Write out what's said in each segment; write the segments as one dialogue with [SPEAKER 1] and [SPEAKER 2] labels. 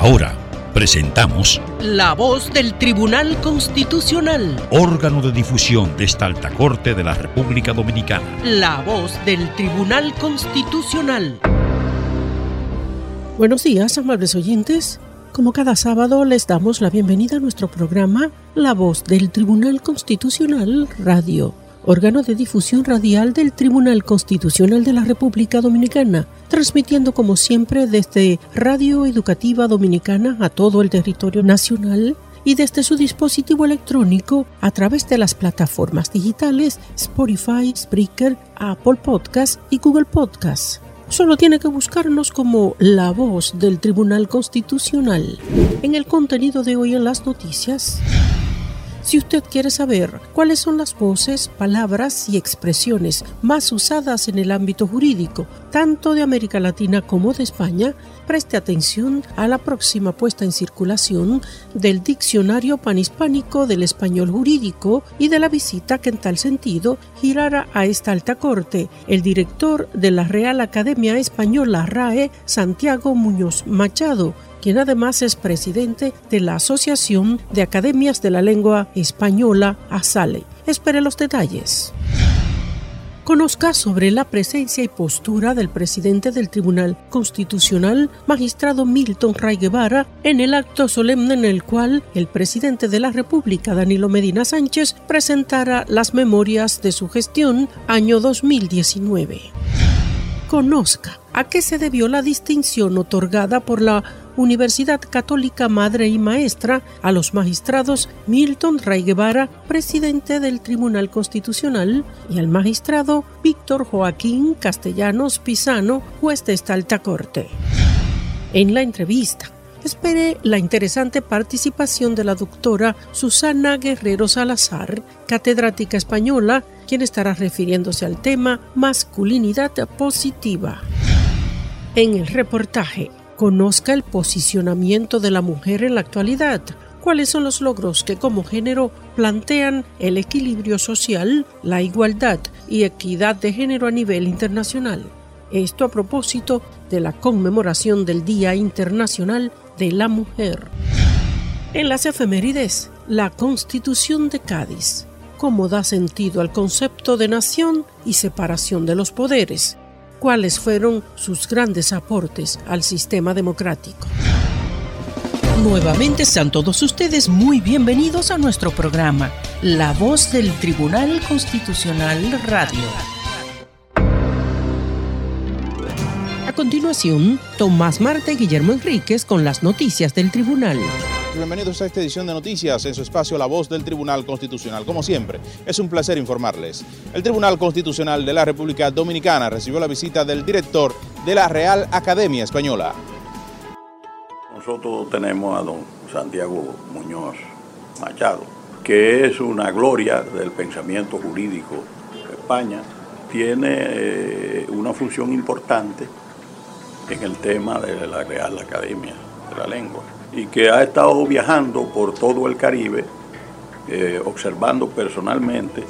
[SPEAKER 1] Ahora presentamos
[SPEAKER 2] La voz del Tribunal Constitucional.
[SPEAKER 1] órgano de difusión de esta alta corte de la República Dominicana.
[SPEAKER 2] La voz del Tribunal Constitucional. Buenos días, amables oyentes. Como cada sábado les damos la bienvenida a nuestro programa La voz del Tribunal Constitucional Radio, órgano de difusión radial del Tribunal Constitucional de la República Dominicana, transmitiendo como siempre desde Radio Educativa Dominicana a todo el territorio nacional y desde su dispositivo electrónico a través de las plataformas digitales Spotify, Spreaker, Apple Podcast y Google Podcast. Solo tiene que buscarnos como la voz del Tribunal Constitucional. En el contenido de hoy en las noticias, si usted quiere saber cuáles son las voces, palabras y expresiones más usadas en el ámbito jurídico, tanto de América Latina como de España, preste atención a la próxima puesta en circulación del Diccionario Panhispánico del Español Jurídico y de la visita que en tal sentido girará a esta alta corte el director de la Real Academia Española RAE, Santiago Muñoz Machado, quien además es presidente de la Asociación de Academias de la Lengua Española, ASALE. Espere los detalles. Conozca sobre la presencia y postura del presidente del Tribunal Constitucional, magistrado Milton Ray Guevara, en el acto solemne en el cual el presidente de la República, Danilo Medina Sánchez, presentara las memorias de su gestión año 2019 conozca a qué se debió la distinción otorgada por la Universidad Católica Madre y Maestra a los magistrados Milton Ray Guevara, presidente del Tribunal Constitucional, y al magistrado Víctor Joaquín Castellanos Pisano, juez de esta alta corte. En la entrevista, espere la interesante participación de la doctora Susana Guerrero Salazar, catedrática española, quien estará refiriéndose al tema masculinidad positiva. En el reportaje, conozca el posicionamiento de la mujer en la actualidad, cuáles son los logros que como género plantean el equilibrio social, la igualdad y equidad de género a nivel internacional. Esto a propósito de la conmemoración del Día Internacional de la Mujer. En las efemérides, la Constitución de Cádiz, cómo da sentido al concepto de nación y separación de los poderes, cuáles fueron sus grandes aportes al sistema democrático. Nuevamente sean todos ustedes muy bienvenidos a nuestro programa, La Voz del Tribunal Constitucional Radio. A continuación, Tomás Marte y Guillermo Enríquez con las noticias del tribunal.
[SPEAKER 3] Bienvenidos a esta edición de noticias en su espacio La Voz del Tribunal Constitucional. Como siempre, es un placer informarles. El Tribunal Constitucional de la República Dominicana recibió la visita del director de la Real Academia Española.
[SPEAKER 4] Nosotros tenemos a don Santiago Muñoz Machado, que es una gloria del pensamiento jurídico de España. Tiene eh, una función importante en el tema de la Real Academia de la Lengua y que ha estado viajando por todo el Caribe, eh, observando personalmente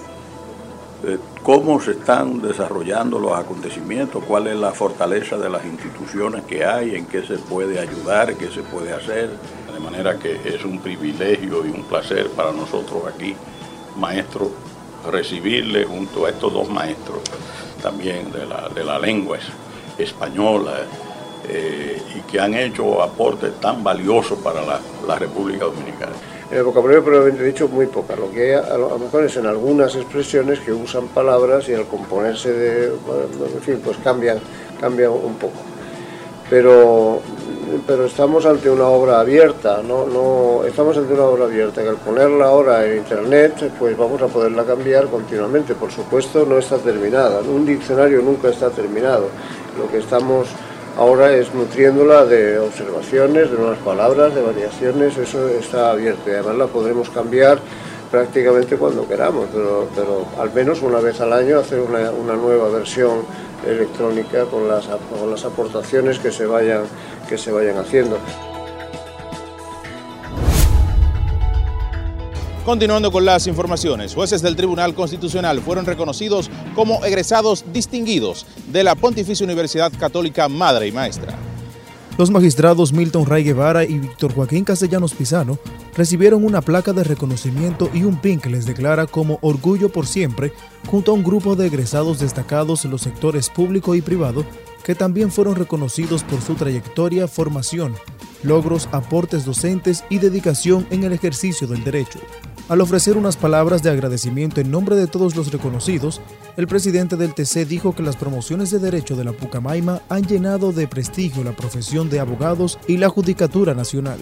[SPEAKER 4] eh, cómo se están desarrollando los acontecimientos, cuál es la fortaleza de las instituciones que hay, en qué se puede ayudar, qué se puede hacer. De manera que es un privilegio y un placer para nosotros aquí, maestros, recibirle junto a estos dos maestros también de la, de la lengua española eh, y que han hecho aportes tan valiosos para la, la República Dominicana.
[SPEAKER 5] En el vocabulario probablemente dicho muy poca, lo que a lo mejor es en algunas expresiones que usan palabras y al componerse de, en fin, pues cambian, cambian un poco. Pero, pero estamos ante una obra abierta, ¿no? No, estamos ante una obra abierta, que al ponerla ahora en internet, pues vamos a poderla cambiar continuamente. Por supuesto no está terminada, un diccionario nunca está terminado. Lo que estamos ahora es nutriéndola de observaciones, de nuevas palabras, de variaciones, eso está abierto y además la podremos cambiar prácticamente cuando queramos, pero, al menos una vez al año hacer una, una nueva versión electrónica con las, con las aportaciones que se vayan, que se vayan haciendo.
[SPEAKER 3] Continuando con las informaciones, jueces del Tribunal Constitucional fueron reconocidos como egresados distinguidos de la Pontificia Universidad Católica Madre y Maestra.
[SPEAKER 6] Los magistrados Milton Ray Guevara y Víctor Joaquín Castellanos Pisano recibieron una placa de reconocimiento y un pin que les declara como Orgullo por Siempre junto a un grupo de egresados destacados en los sectores público y privado que también fueron reconocidos por su trayectoria, formación, logros, aportes docentes y dedicación en el ejercicio del derecho. Al ofrecer unas palabras de agradecimiento en nombre de todos los reconocidos, el presidente del TC dijo que las promociones de derecho de la Pucamaima han llenado de prestigio la profesión de abogados y la judicatura nacional.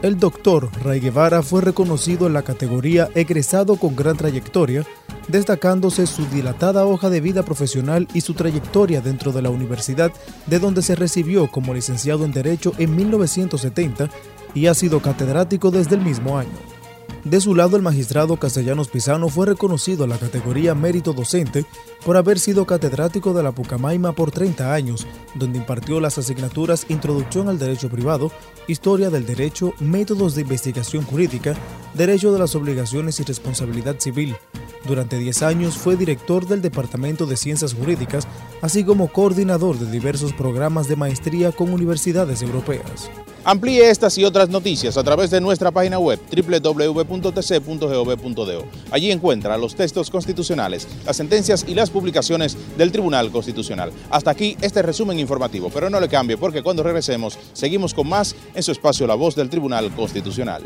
[SPEAKER 6] El doctor Ray Guevara fue reconocido en la categoría egresado con gran trayectoria, destacándose su dilatada hoja de vida profesional y su trayectoria dentro de la universidad, de donde se recibió como licenciado en Derecho en 1970 y ha sido catedrático desde el mismo año. De su lado, el magistrado Castellanos Pisano fue reconocido en la categoría Mérito Docente por haber sido catedrático de la Pucamaima por 30 años, donde impartió las asignaturas Introducción al Derecho Privado, Historia del Derecho, Métodos de Investigación Jurídica, Derecho de las Obligaciones y Responsabilidad Civil. Durante 10 años fue director del Departamento de Ciencias Jurídicas, así como coordinador de diversos programas de maestría con universidades europeas.
[SPEAKER 3] Amplíe estas y otras noticias a través de nuestra página web www.tc.gov.do. Allí encuentra los textos constitucionales, las sentencias y las publicaciones del Tribunal Constitucional. Hasta aquí este resumen informativo, pero no le cambie porque cuando regresemos seguimos con más en su espacio La Voz del Tribunal Constitucional.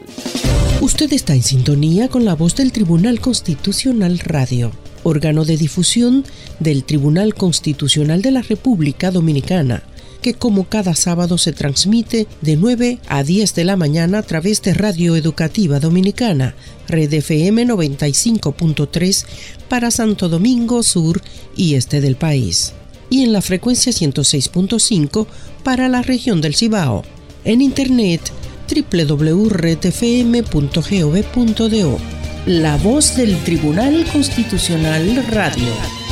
[SPEAKER 2] Usted está en sintonía con la Voz del Tribunal Constitucional Radio, órgano de difusión del Tribunal Constitucional de la República Dominicana que como cada sábado se transmite de 9 a 10 de la mañana a través de Radio Educativa Dominicana, Red FM 95.3 para Santo Domingo Sur y Este del país, y en la frecuencia 106.5 para la región del Cibao. En internet www.redfm.gov.do. La voz del Tribunal Constitucional Radio.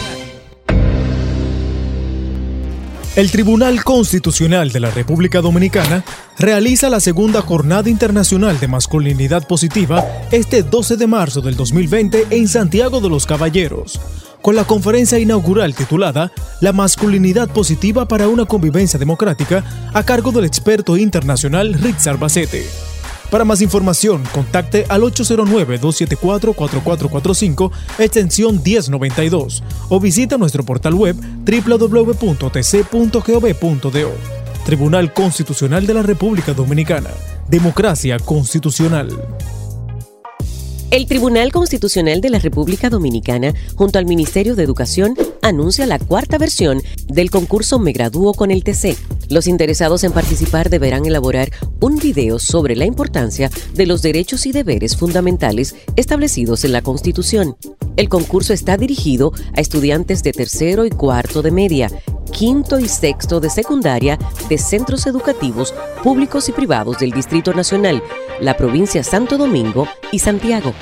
[SPEAKER 6] El Tribunal Constitucional de la República Dominicana realiza la segunda Jornada Internacional de Masculinidad Positiva este 12 de marzo del 2020 en Santiago de los Caballeros, con la conferencia inaugural titulada La masculinidad positiva para una convivencia democrática a cargo del experto internacional Richard Bacete. Para más información, contacte al 809-274-4445, extensión 1092, o visita nuestro portal web www.tc.gov.do. Tribunal Constitucional de la República Dominicana. Democracia Constitucional.
[SPEAKER 7] El Tribunal Constitucional de la República Dominicana, junto al Ministerio de Educación, anuncia la cuarta versión del concurso Me Gradúo con el TC. Los interesados en participar deberán elaborar un video sobre la importancia de los derechos y deberes fundamentales establecidos en la Constitución. El concurso está dirigido a estudiantes de tercero y cuarto de media, quinto y sexto de secundaria de centros educativos públicos y privados del Distrito Nacional, la provincia Santo Domingo y Santiago.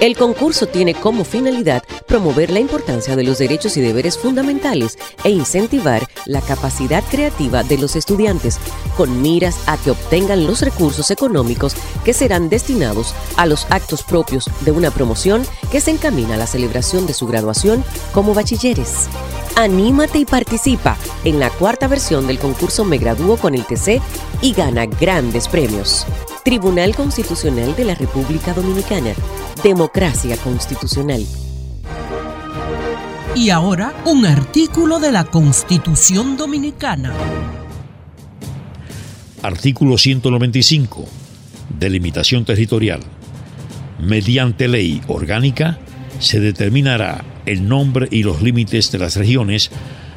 [SPEAKER 7] El concurso tiene como finalidad promover la importancia de los derechos y deberes fundamentales e incentivar la capacidad creativa de los estudiantes, con miras a que obtengan los recursos económicos que serán destinados a los actos propios de una promoción que se encamina a la celebración de su graduación como bachilleres. Anímate y participa en la cuarta versión del concurso Me Gradúo con el TC y gana grandes premios. Tribunal Constitucional de la República Dominicana. Democracia Constitucional.
[SPEAKER 2] Y ahora un artículo de la Constitución Dominicana.
[SPEAKER 1] Artículo 195. Delimitación territorial. Mediante ley orgánica se determinará el nombre y los límites de las regiones,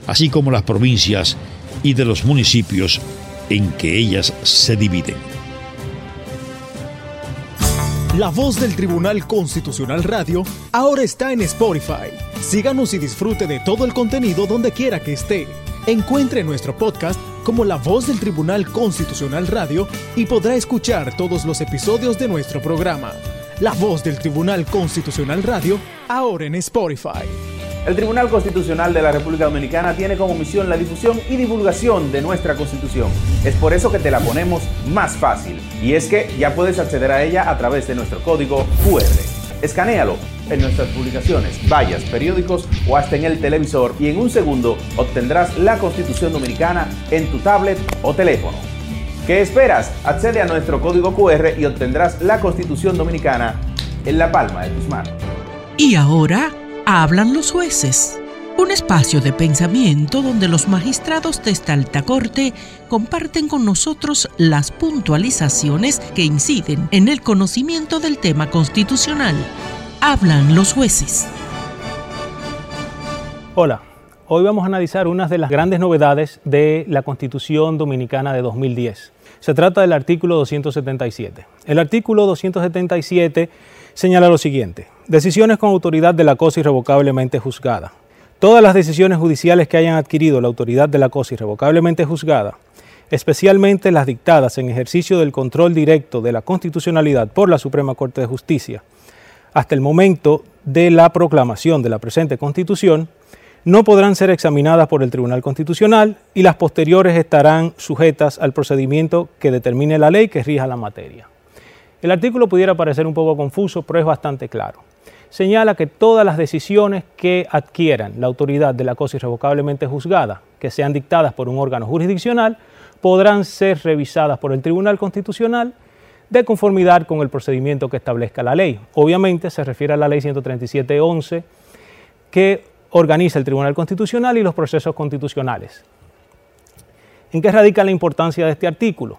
[SPEAKER 1] así como las provincias y de los municipios en que ellas se dividen.
[SPEAKER 6] La voz del Tribunal Constitucional Radio ahora está en Spotify. Síganos y disfrute de todo el contenido donde quiera que esté. Encuentre nuestro podcast como la voz del Tribunal Constitucional Radio y podrá escuchar todos los episodios de nuestro programa. La voz del Tribunal Constitucional Radio, ahora en Spotify.
[SPEAKER 8] El Tribunal Constitucional de la República Dominicana tiene como misión la difusión y divulgación de nuestra Constitución. Es por eso que te la ponemos más fácil. Y es que ya puedes acceder a ella a través de nuestro código QR. Escanéalo en nuestras publicaciones, vallas, periódicos o hasta en el televisor y en un segundo obtendrás la Constitución Dominicana en tu tablet o teléfono. ¿Qué esperas? Accede a nuestro código QR y obtendrás la Constitución Dominicana en la palma de tus manos.
[SPEAKER 9] Y ahora Hablan los jueces. Un espacio de pensamiento donde los magistrados de esta alta corte comparten con nosotros las puntualizaciones que inciden en el conocimiento del tema constitucional. Hablan los jueces.
[SPEAKER 10] Hola, hoy vamos a analizar unas de las grandes novedades de la Constitución Dominicana de 2010. Se trata del artículo 277. El artículo 277 señala lo siguiente. Decisiones con autoridad de la cosa irrevocablemente juzgada. Todas las decisiones judiciales que hayan adquirido la autoridad de la cosa irrevocablemente juzgada, especialmente las dictadas en ejercicio del control directo de la constitucionalidad por la Suprema Corte de Justicia, hasta el momento de la proclamación de la presente Constitución, no podrán ser examinadas por el Tribunal Constitucional y las posteriores estarán sujetas al procedimiento que determine la ley que rija la materia. El artículo pudiera parecer un poco confuso, pero es bastante claro señala que todas las decisiones que adquieran la autoridad de la cosa irrevocablemente juzgada, que sean dictadas por un órgano jurisdiccional, podrán ser revisadas por el Tribunal Constitucional de conformidad con el procedimiento que establezca la ley. Obviamente se refiere a la ley 137.11 que organiza el Tribunal Constitucional y los procesos constitucionales. ¿En qué radica la importancia de este artículo?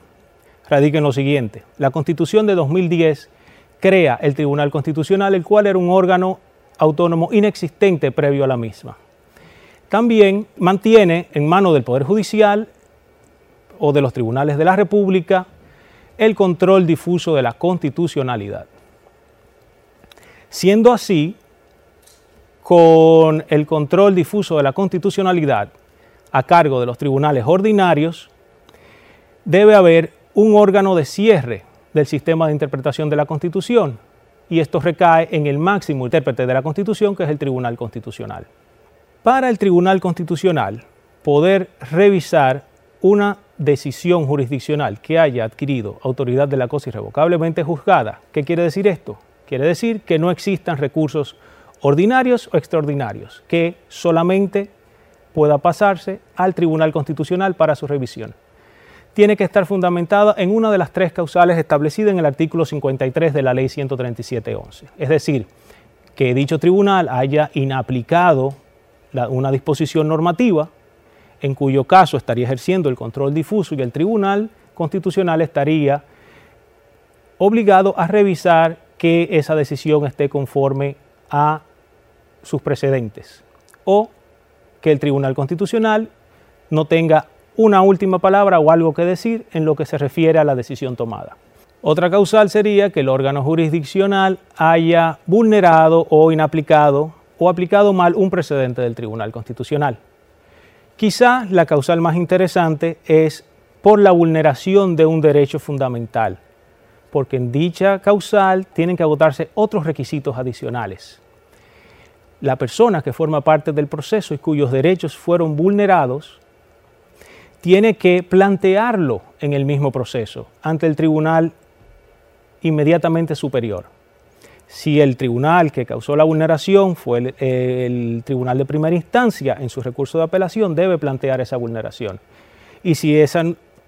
[SPEAKER 10] Radica en lo siguiente. La Constitución de 2010 crea el Tribunal Constitucional, el cual era un órgano autónomo inexistente previo a la misma. También mantiene en manos del Poder Judicial o de los tribunales de la República el control difuso de la constitucionalidad. Siendo así, con el control difuso de la constitucionalidad a cargo de los tribunales ordinarios, debe haber un órgano de cierre del sistema de interpretación de la Constitución y esto recae en el máximo intérprete de la Constitución, que es el Tribunal Constitucional. Para el Tribunal Constitucional poder revisar una decisión jurisdiccional que haya adquirido autoridad de la cosa irrevocablemente juzgada, ¿qué quiere decir esto? Quiere decir que no existan recursos ordinarios o extraordinarios, que solamente pueda pasarse al Tribunal Constitucional para su revisión tiene que estar fundamentada en una de las tres causales establecidas en el artículo 53 de la ley 137.11. Es decir, que dicho tribunal haya inaplicado una disposición normativa, en cuyo caso estaría ejerciendo el control difuso y el tribunal constitucional estaría obligado a revisar que esa decisión esté conforme a sus precedentes o que el tribunal constitucional no tenga una última palabra o algo que decir en lo que se refiere a la decisión tomada. Otra causal sería que el órgano jurisdiccional haya vulnerado o inaplicado o aplicado mal un precedente del Tribunal Constitucional. Quizá la causal más interesante es por la vulneración de un derecho fundamental, porque en dicha causal tienen que agotarse otros requisitos adicionales. La persona que forma parte del proceso y cuyos derechos fueron vulnerados tiene que plantearlo en el mismo proceso ante el tribunal inmediatamente superior. Si el tribunal que causó la vulneración fue el, tribunal de primera instancia, en su recurso de apelación debe plantear esa vulneración. Y si esa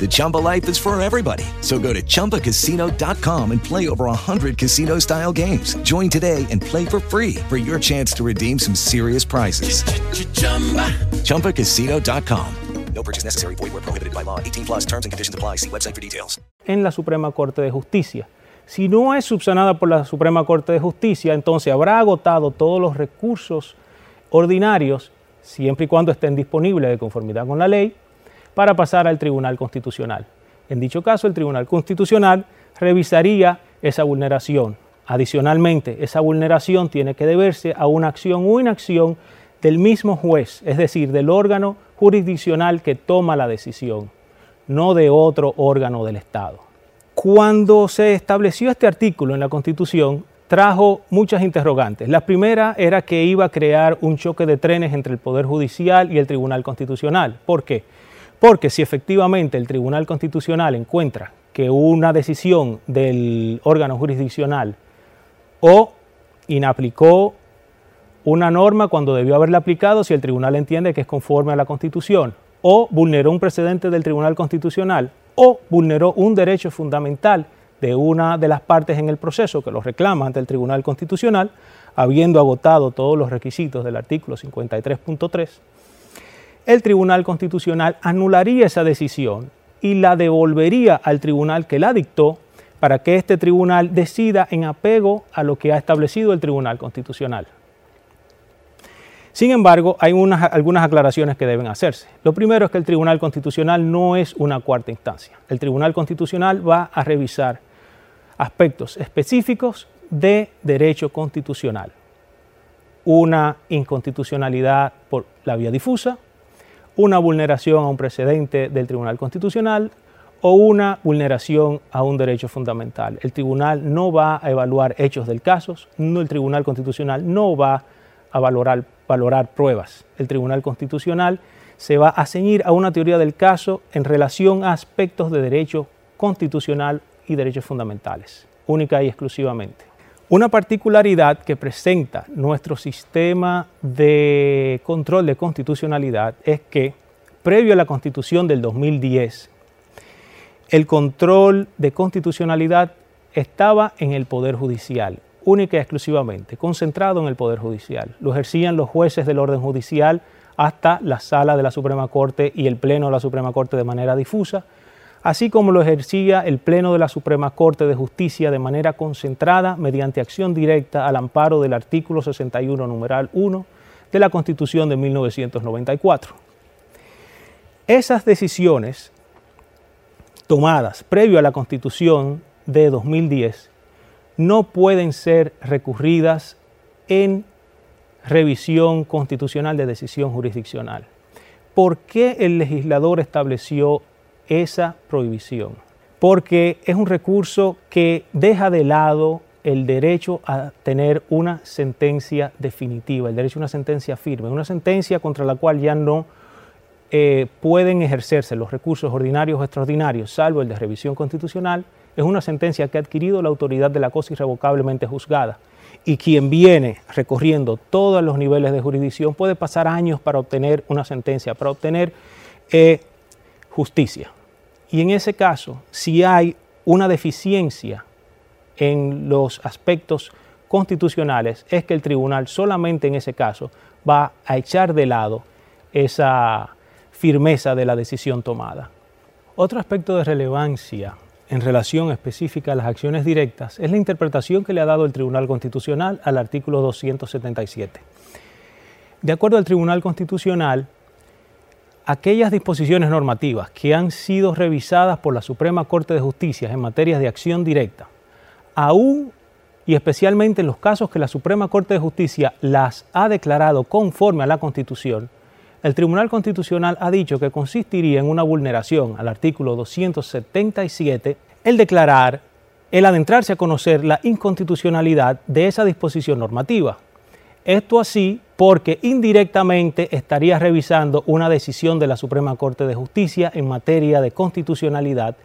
[SPEAKER 11] The Chumba life is for everybody. So go to ChumbaCasino.com and play over 100 casino-style games. Join today and play for free for your chance to redeem some serious prizes. ChumbaCasino.com.
[SPEAKER 12] No purchase necessary. Void were prohibited by law. 18 plus terms and conditions apply. See website for details.
[SPEAKER 10] En la Suprema Corte de Justicia. Si no es subsanada por la Suprema Corte de Justicia, entonces habrá agotado todos los recursos ordinarios, siempre y cuando estén disponibles de conformidad con la ley, para pasar al Tribunal Constitucional. En dicho caso, el Tribunal Constitucional revisaría esa vulneración. Adicionalmente, esa vulneración tiene que deberse a una acción o inacción del mismo juez, es decir, del órgano jurisdiccional que toma la decisión, no de otro órgano del Estado. Cuando se estableció este artículo en la Constitución, trajo muchas interrogantes. La primera era que iba a crear un choque de trenes entre el Poder Judicial y el Tribunal Constitucional. ¿Por qué? Porque si efectivamente el Tribunal Constitucional encuentra que una decisión del órgano jurisdiccional o inaplicó una norma cuando debió haberla aplicado si el tribunal entiende que es conforme a la Constitución, o vulneró un precedente del Tribunal Constitucional, o vulneró un derecho fundamental de una de las partes en el proceso que lo reclama ante el Tribunal Constitucional, habiendo agotado todos los requisitos del artículo 53.3, el Tribunal Constitucional anularía esa decisión y la devolvería al tribunal que la dictó para que este tribunal decida en apego a lo que ha establecido el Tribunal Constitucional. Sin embargo, hay unas, algunas aclaraciones que deben hacerse. Lo primero es que el Tribunal Constitucional no es una cuarta instancia. El Tribunal Constitucional va a revisar aspectos específicos de derecho constitucional. Una inconstitucionalidad por la vía difusa, una vulneración a un precedente del Tribunal Constitucional o una vulneración a un derecho fundamental. El tribunal no va a evaluar hechos del caso, no, el Tribunal Constitucional no va a valorar, valorar pruebas. El Tribunal Constitucional se va a ceñir a una teoría del caso en relación a aspectos de derecho constitucional y derechos fundamentales, única y exclusivamente. Una particularidad que presenta nuestro sistema de control de constitucionalidad es que, previo a la constitución del 2010, el control de constitucionalidad estaba en el Poder Judicial, única y exclusivamente, concentrado en el Poder Judicial. Lo ejercían los jueces del orden judicial hasta la sala de la Suprema Corte y el Pleno de la Suprema Corte de manera difusa, así como lo ejercía el Pleno de la Suprema Corte de Justicia de manera concentrada mediante acción directa al amparo del artículo 61, numeral 1 de la Constitución de 1994. Esas decisiones tomadas previo a la Constitución de 2010 no pueden ser recurridas en revisión constitucional de decisión jurisdiccional. ¿Por qué el legislador estableció esa prohibición? Porque es un recurso que deja de lado el derecho a tener una sentencia definitiva, el derecho a una sentencia firme, una sentencia contra la cual ya no eh, pueden ejercerse los recursos ordinarios o extraordinarios, salvo el de revisión constitucional, es una sentencia que ha adquirido la autoridad de la cosa irrevocablemente juzgada. Y quien viene recorriendo todos los niveles de jurisdicción puede pasar años para obtener una sentencia, para obtener eh, justicia. Y en ese caso, si hay una deficiencia en los aspectos constitucionales, es que el tribunal solamente en ese caso va a echar de lado esa firmeza de la decisión tomada. Otro aspecto de relevancia en relación específica a las acciones directas es la interpretación que le ha dado el Tribunal Constitucional al artículo 277. De acuerdo al Tribunal Constitucional, aquellas disposiciones normativas que han sido revisadas por la Suprema Corte de Justicia en materias de acción directa, aún y especialmente en los casos que la Suprema Corte de Justicia las ha declarado conforme a la Constitución, el Tribunal Constitucional ha dicho que consistiría en una vulneración al artículo 277 el declarar el adentrarse a conocer la inconstitucionalidad de esa disposición normativa. Esto así porque indirectamente estaría revisando una decisión de la Suprema Corte de Justicia en materia de constitucionalidad,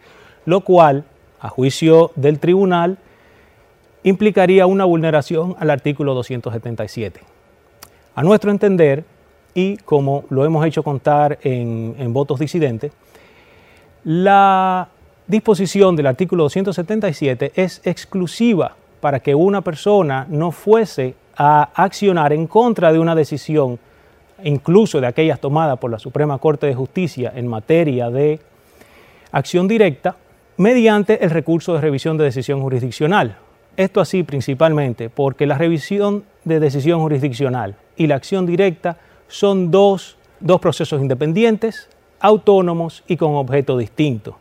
[SPEAKER 10] lo cual, a juicio del tribunal, implicaría una vulneración al artículo 277. A nuestro entender, y como lo hemos hecho contar en, votos disidentes, la disposición del artículo 277 es exclusiva para que una persona no fuese a accionar en contra de una decisión, incluso de aquellas tomadas por la Suprema Corte de Justicia en materia de acción directa, mediante el recurso de revisión de decisión jurisdiccional. Esto así principalmente porque la revisión de decisión jurisdiccional y la acción directa son dos, dos procesos independientes, autónomos y con objeto distinto.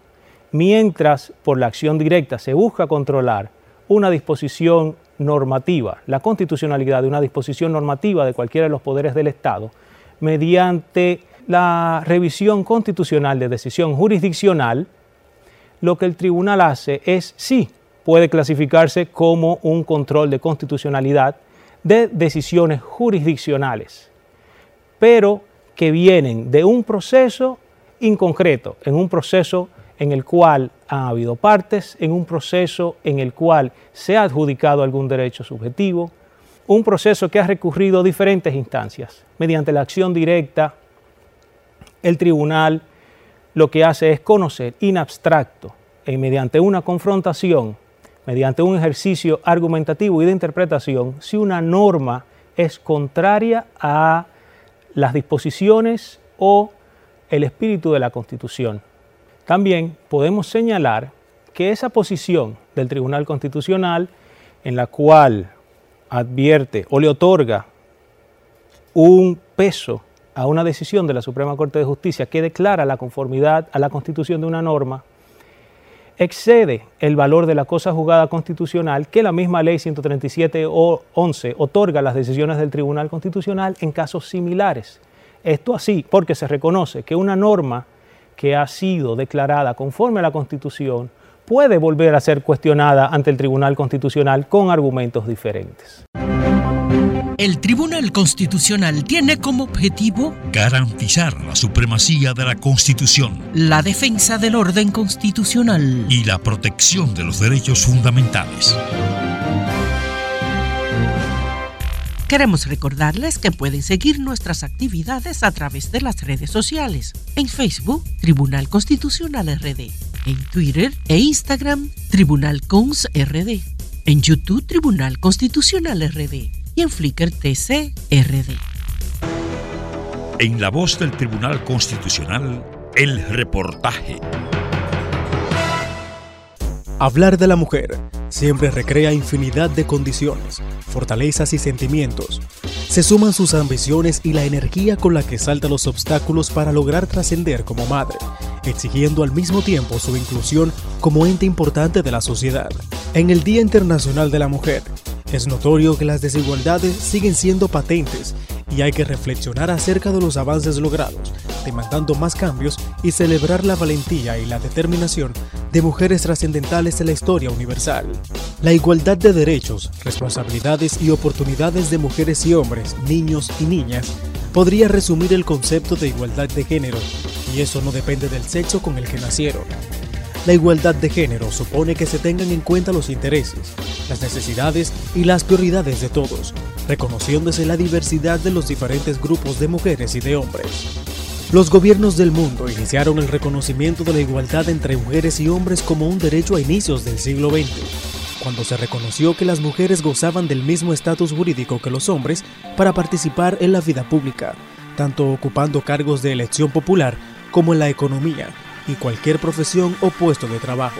[SPEAKER 10] Mientras por la acción directa se busca controlar una disposición normativa, la constitucionalidad de una disposición normativa de cualquiera de los poderes del Estado, mediante la revisión constitucional de decisión jurisdiccional, lo que el tribunal hace es, sí, puede clasificarse como un control de constitucionalidad de decisiones jurisdiccionales, pero que vienen de un proceso inconcreto, en un proceso en el cual ha habido partes, en un proceso en el cual se ha adjudicado algún derecho subjetivo, un proceso que ha recurrido a diferentes instancias. Mediante la acción directa, el tribunal lo que hace es conocer in abstracto y mediante una confrontación, mediante un ejercicio argumentativo y de interpretación, si una norma es contraria a las disposiciones o el espíritu de la Constitución. También podemos señalar que esa posición del Tribunal Constitucional, en la cual advierte o le otorga un peso a una decisión de la Suprema Corte de Justicia que declara la conformidad a la Constitución de una norma, excede el valor de la cosa jugada constitucional que la misma ley 137 o 11 otorga a las decisiones del Tribunal Constitucional en casos similares. Esto así porque se reconoce que una norma que ha sido declarada conforme a la Constitución puede volver a ser cuestionada ante el Tribunal Constitucional con argumentos diferentes.
[SPEAKER 9] El Tribunal Constitucional tiene como objetivo
[SPEAKER 1] garantizar la supremacía de la Constitución,
[SPEAKER 9] la defensa del orden constitucional
[SPEAKER 1] y la protección de los derechos fundamentales.
[SPEAKER 9] Queremos recordarles que pueden seguir nuestras actividades a través de las redes sociales. En Facebook, Tribunal Constitucional RD. En Twitter e Instagram, Tribunal Cons RD. En YouTube, Tribunal Constitucional RD. Y en Flickr TC RD.
[SPEAKER 1] En la voz del Tribunal Constitucional, el reportaje.
[SPEAKER 6] Hablar de la mujer siempre recrea infinidad de condiciones, fortalezas y sentimientos. Se suman sus ambiciones y la energía con la que salta los obstáculos para lograr trascender como madre, exigiendo al mismo tiempo su inclusión como ente importante de la sociedad. En el Día Internacional de la Mujer, es notorio que las desigualdades siguen siendo patentes y hay que reflexionar acerca de los avances logrados, demandando más cambios y celebrar la valentía y la determinación de mujeres trascendentales en la historia universal. La igualdad de derechos, responsabilidades y oportunidades de mujeres y hombres, niños y niñas, podría resumir el concepto de igualdad de género, y eso no depende del sexo con el que nacieron. La igualdad de género supone que se tengan en cuenta los intereses, las necesidades y las prioridades de todos, reconociéndose la diversidad de los diferentes grupos de mujeres y de hombres. Los gobiernos del mundo iniciaron el reconocimiento de la igualdad entre mujeres y hombres como un derecho a inicios del siglo XX, cuando se reconoció que las mujeres gozaban del mismo estatus jurídico que los hombres para participar en la vida pública, tanto ocupando cargos de elección popular como en la economía y cualquier profesión o puesto de trabajo.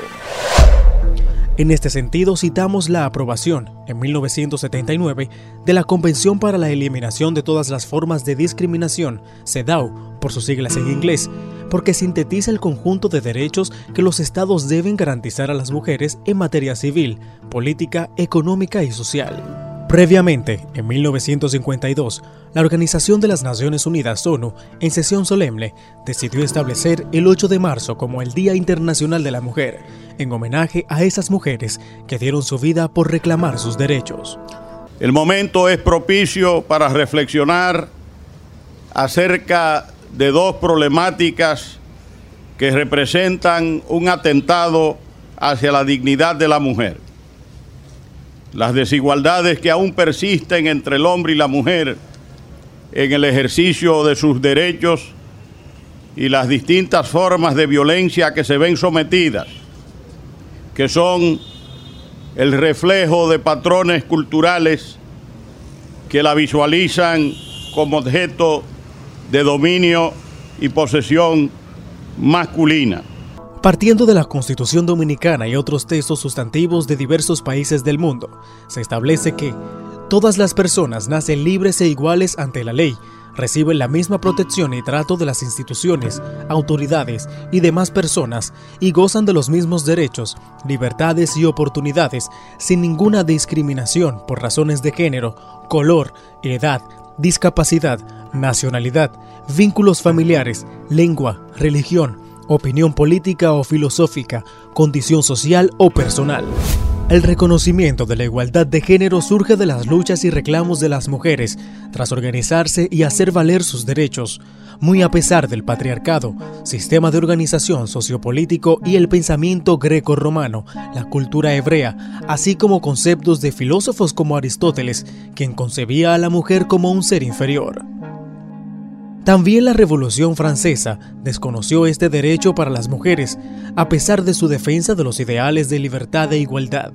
[SPEAKER 6] En este sentido, citamos la aprobación, en 1979, de la Convención para la Eliminación de todas las formas de discriminación, CEDAW, por sus siglas en inglés, porque sintetiza el conjunto de derechos que los estados deben garantizar a las mujeres en materia civil, política, económica y social. Previamente, en 1952, la Organización de las Naciones Unidas, ONU, en sesión solemne, decidió establecer el 8 de marzo como el Día Internacional de la Mujer, en homenaje a esas mujeres que dieron su vida por reclamar sus derechos.
[SPEAKER 4] El momento es propicio para reflexionar acerca de dos problemáticas que representan un atentado hacia la dignidad de la mujer las desigualdades que aún persisten entre el hombre y la mujer en el ejercicio de sus derechos y las distintas formas de violencia que se ven sometidas, que son el reflejo de patrones culturales que la visualizan como objeto de dominio y posesión masculina.
[SPEAKER 6] Partiendo de la Constitución Dominicana y otros textos sustantivos de diversos países del mundo, se establece que todas las personas nacen libres e iguales ante la ley, reciben la misma protección y trato de las instituciones, autoridades y demás personas y gozan de los mismos derechos, libertades y oportunidades sin ninguna discriminación por razones de género, color, edad, discapacidad, nacionalidad, vínculos familiares, lengua, religión, opinión política o filosófica, condición social o personal. El reconocimiento de la igualdad de género surge de las luchas y reclamos de las mujeres tras organizarse y hacer valer sus derechos, muy a pesar del patriarcado, sistema de organización sociopolítico y el pensamiento greco-romano, la cultura hebrea, así como conceptos de filósofos como Aristóteles, quien concebía a la mujer como un ser inferior. También la Revolución Francesa desconoció este derecho para las mujeres, a pesar de su defensa de los ideales de libertad e igualdad.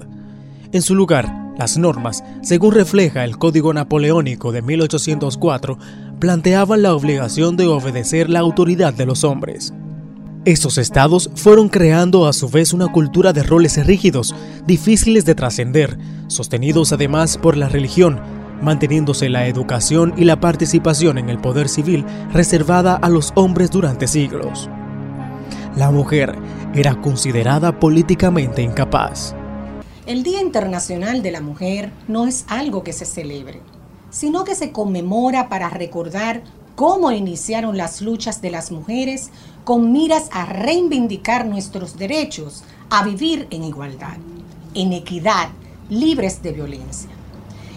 [SPEAKER 6] En su lugar, las normas, según refleja el Código Napoleónico de 1804, planteaban la obligación de obedecer la autoridad de los hombres. Estos estados fueron creando a su vez una cultura de roles rígidos, difíciles de trascender, sostenidos además por la religión, manteniéndose la educación y la participación en el poder civil reservada a los hombres durante siglos. La mujer era considerada políticamente incapaz.
[SPEAKER 13] El Día Internacional de la Mujer no es algo que se celebre, sino que se conmemora para recordar cómo iniciaron las luchas de las mujeres con miras a reivindicar nuestros derechos a vivir en igualdad, en equidad, libres de violencia.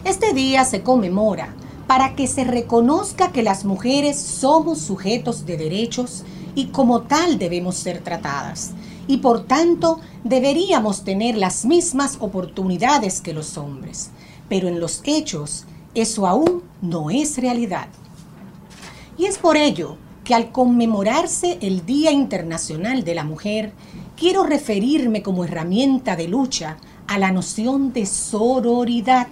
[SPEAKER 13] Este día se conmemora para que se reconozca que las mujeres somos sujetos de derechos y como tal debemos ser tratadas. Y por tanto deberíamos tener las mismas oportunidades que los hombres. Pero en los hechos eso aún no es realidad. Y es por ello que al conmemorarse el Día Internacional de la Mujer, quiero referirme como herramienta de lucha a la noción de sororidad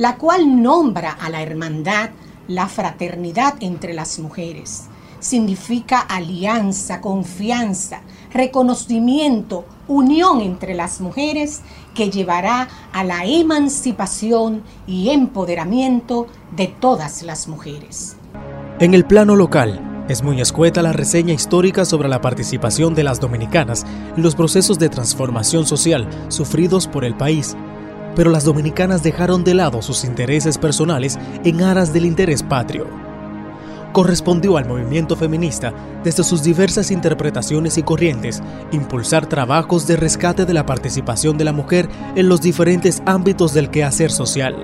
[SPEAKER 13] la cual nombra a la hermandad, la fraternidad entre las mujeres. Significa alianza, confianza, reconocimiento, unión entre las mujeres que llevará a la emancipación y empoderamiento de todas las mujeres.
[SPEAKER 6] En el plano local, es muy escueta la reseña histórica sobre la participación de las dominicanas en los procesos de transformación social sufridos por el país pero las dominicanas dejaron de lado sus intereses personales en aras del interés patrio. Correspondió al movimiento feminista, desde sus diversas interpretaciones y corrientes, impulsar trabajos de rescate de la participación de la mujer en los diferentes ámbitos del quehacer social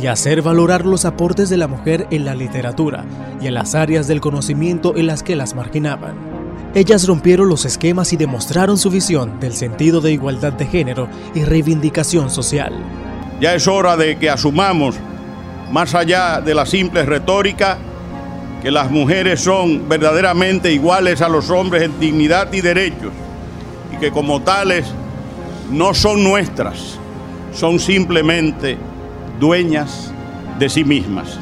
[SPEAKER 6] y hacer valorar los aportes de la mujer en la literatura y en las áreas del conocimiento en las que las marginaban. Ellas rompieron los esquemas y demostraron su visión del sentido de igualdad de género y reivindicación social.
[SPEAKER 4] Ya es hora de que asumamos, más allá de la simple retórica, que las mujeres son verdaderamente iguales a los hombres en dignidad y derechos y que como tales no son nuestras, son simplemente dueñas de sí mismas.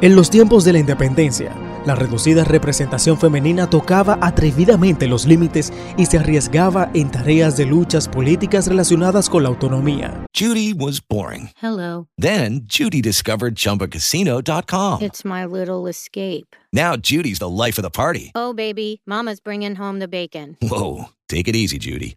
[SPEAKER 6] En los tiempos de la independencia, la reducida representación femenina tocaba atrevidamente los límites y se arriesgaba en tareas de luchas políticas relacionadas con la autonomía.
[SPEAKER 11] Judy was boring.
[SPEAKER 14] Hello.
[SPEAKER 11] Then Judy discovered chumbacasino.com.
[SPEAKER 14] It's my little escape.
[SPEAKER 11] Now Judy's the life of the party.
[SPEAKER 14] Oh baby, mama's bringing home the bacon.
[SPEAKER 11] Whoa, take it easy, Judy.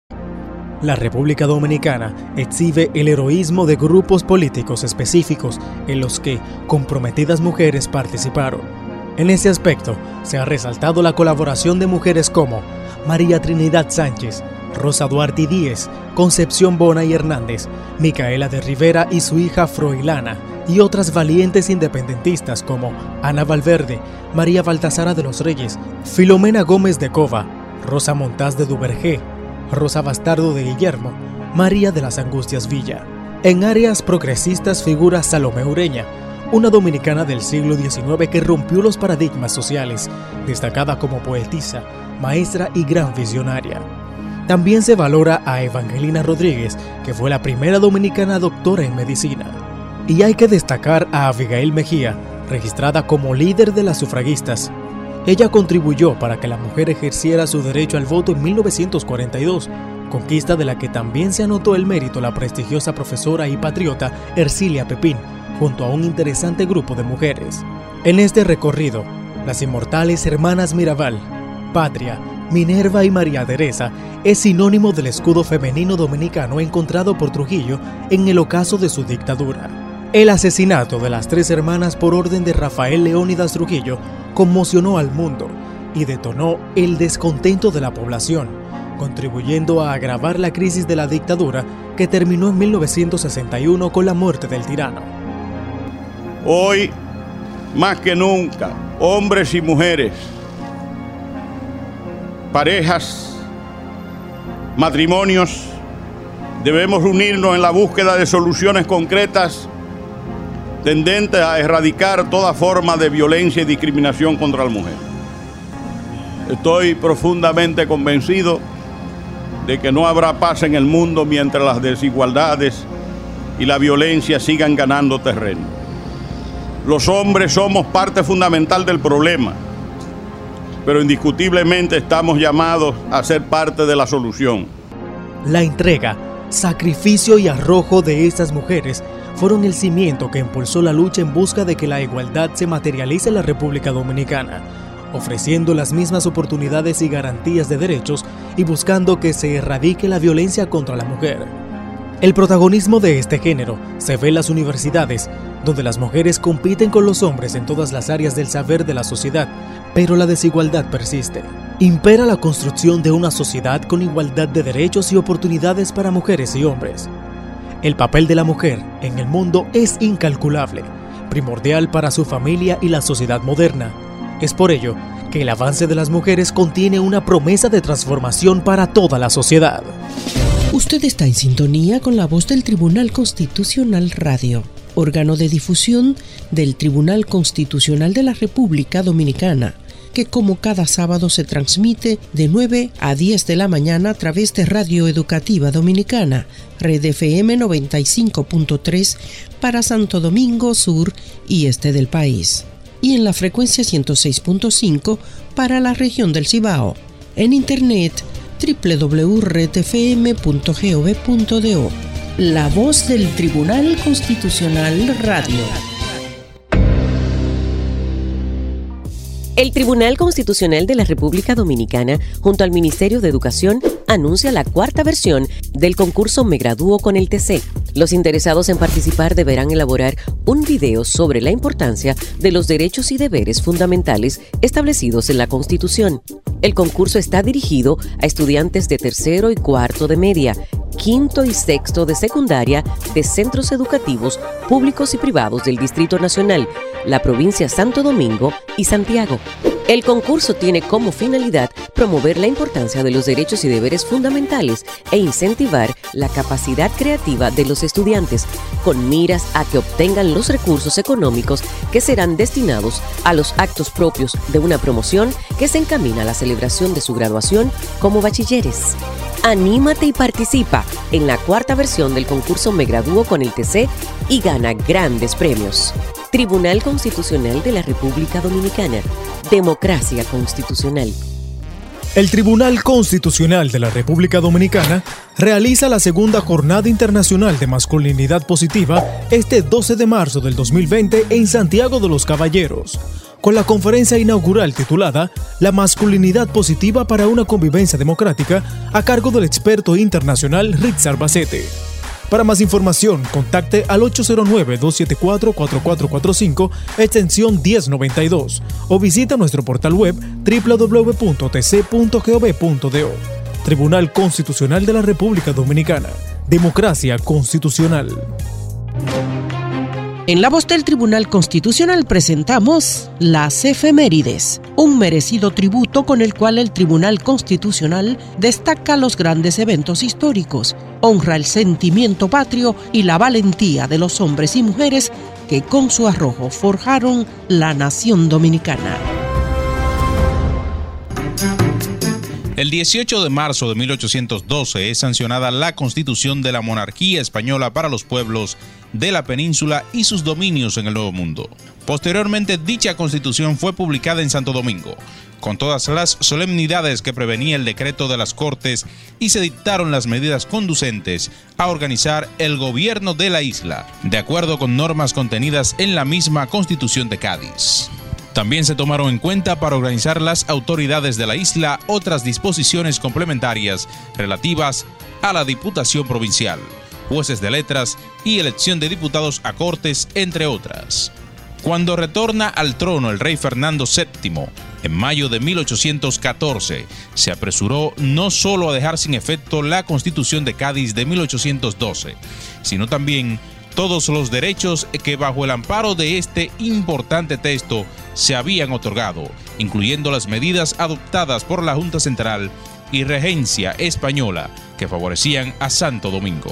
[SPEAKER 6] La República Dominicana exhibe el heroísmo de grupos políticos específicos en los que comprometidas mujeres participaron. En ese aspecto, se ha resaltado la colaboración de mujeres como María Trinidad Sánchez, Rosa Duarte Díez, Concepción Bona y Hernández, Micaela de Rivera y su hija Froilana, y otras valientes independentistas como Ana Valverde, María Baltasara de los Reyes, Filomena Gómez de Cova, Rosa Montaz de Duvergé, Rosa Bastardo de Guillermo, María de las Angustias Villa. En áreas progresistas figura Salomé Ureña, una dominicana del siglo XIX que rompió los paradigmas sociales, destacada como poetisa, maestra y gran visionaria. También se valora a Evangelina Rodríguez, que fue la primera dominicana doctora en medicina. Y hay que destacar a Abigail Mejía, registrada como líder de las sufragistas. Ella contribuyó para que la mujer ejerciera su derecho al voto en 1942, conquista de la que también se anotó el mérito la prestigiosa profesora y patriota Ercilia Pepín, junto a un interesante grupo de mujeres. En este recorrido, las inmortales hermanas Mirabal, Patria, Minerva y María Teresa es sinónimo del escudo femenino dominicano encontrado por Trujillo en el ocaso de su dictadura. El asesinato de las tres hermanas por orden de Rafael Leónidas Trujillo conmocionó al mundo y detonó el descontento de la población, contribuyendo a agravar la crisis de la dictadura que terminó en 1961 con la muerte del tirano.
[SPEAKER 4] Hoy, más que nunca, hombres y mujeres, parejas, matrimonios, debemos unirnos en la búsqueda de soluciones concretas tendentes a erradicar toda forma de violencia y discriminación contra la mujer. Estoy profundamente convencido de que no habrá paz en el mundo mientras las desigualdades y la violencia sigan ganando terreno. Los hombres somos parte fundamental del problema, pero indiscutiblemente estamos llamados a ser parte de la solución.
[SPEAKER 6] La entrega, sacrificio y arrojo de estas mujeres fueron el cimiento que impulsó la lucha en busca de que la igualdad se materialice en la República Dominicana, ofreciendo las mismas oportunidades y garantías de derechos y buscando que se erradique la violencia contra la mujer. El protagonismo de este género se ve en las universidades, donde las mujeres compiten con los hombres en todas las áreas del saber de la sociedad, pero la desigualdad persiste. Impera la construcción de una sociedad con igualdad de derechos y oportunidades para mujeres y hombres. El papel de la mujer en el mundo es incalculable, primordial para su familia y la sociedad moderna. Es por ello que el avance de las mujeres contiene una promesa de transformación para toda la sociedad.
[SPEAKER 2] Usted está en sintonía con la voz del Tribunal Constitucional Radio, órgano de difusión del Tribunal Constitucional de la República Dominicana, que como cada sábado se transmite de 9 a 10 de la mañana a través de Radio Educativa Dominicana, Red FM 95.3 para Santo Domingo Sur y Este del país, y en la frecuencia 106.5 para la región del Cibao. En internet www.redfm.gov.do. La voz del Tribunal Constitucional Radio.
[SPEAKER 7] El Tribunal Constitucional de la República Dominicana, junto al Ministerio de Educación, anuncia la cuarta versión del concurso Me Gradúo con el TC. Los interesados en participar deberán elaborar un video sobre la importancia de los derechos y deberes fundamentales establecidos en la Constitución. El concurso está dirigido a estudiantes de tercero y cuarto de media, quinto y sexto de secundaria de centros educativos públicos y privados del Distrito Nacional, la provincia Santo Domingo y Santiago. El concurso tiene como finalidad promover la importancia de los derechos y deberes fundamentales e incentivar la capacidad creativa de los estudiantes, con miras a que obtengan los recursos económicos que serán destinados a los actos propios de una promoción que se encamina a la celebración de su graduación como bachilleres. Anímate y participa en la cuarta versión del concurso Me Gradúo con el TC y gana grandes premios. Tribunal Constitucional de la República Dominicana. Democracia Constitucional.
[SPEAKER 6] El Tribunal Constitucional de la República Dominicana realiza la segunda Jornada Internacional de Masculinidad Positiva este 12 de marzo del 2020 en Santiago de los Caballeros, con la conferencia inaugural titulada La masculinidad positiva para una convivencia democrática a cargo del experto internacional Richard Bacete. Para más información, contacte al 809-274-4445, extensión 1092, o visita nuestro portal web www.tc.gov.do. Tribunal Constitucional de la República Dominicana. Democracia Constitucional.
[SPEAKER 9] En la voz del Tribunal Constitucional presentamos las efemérides, un merecido tributo con el cual el Tribunal Constitucional destaca los grandes eventos históricos, honra el sentimiento patrio y la valentía de los hombres y mujeres que con su arrojo forjaron la nación dominicana.
[SPEAKER 3] El 18 de marzo de 1812 es sancionada la Constitución de la Monarquía Española para los pueblos de la península y sus dominios en el Nuevo Mundo. Posteriormente, dicha constitución fue publicada en Santo Domingo, con todas las solemnidades que prevenía el decreto de las Cortes y se dictaron las medidas conducentes a organizar el gobierno de la isla, de acuerdo con normas contenidas en la misma Constitución de Cádiz. También se tomaron en cuenta para organizar las autoridades de la isla otras disposiciones complementarias relativas a la Diputación Provincial, jueces de letras y elección de diputados a cortes, entre otras. Cuando retorna al trono el rey Fernando VII, en mayo de 1814, se apresuró no solo a dejar sin efecto la Constitución de Cádiz de 1812, sino también todos los derechos que bajo el amparo de este importante texto se habían otorgado, incluyendo las medidas adoptadas por la Junta Central y Regencia Española que favorecían a Santo Domingo.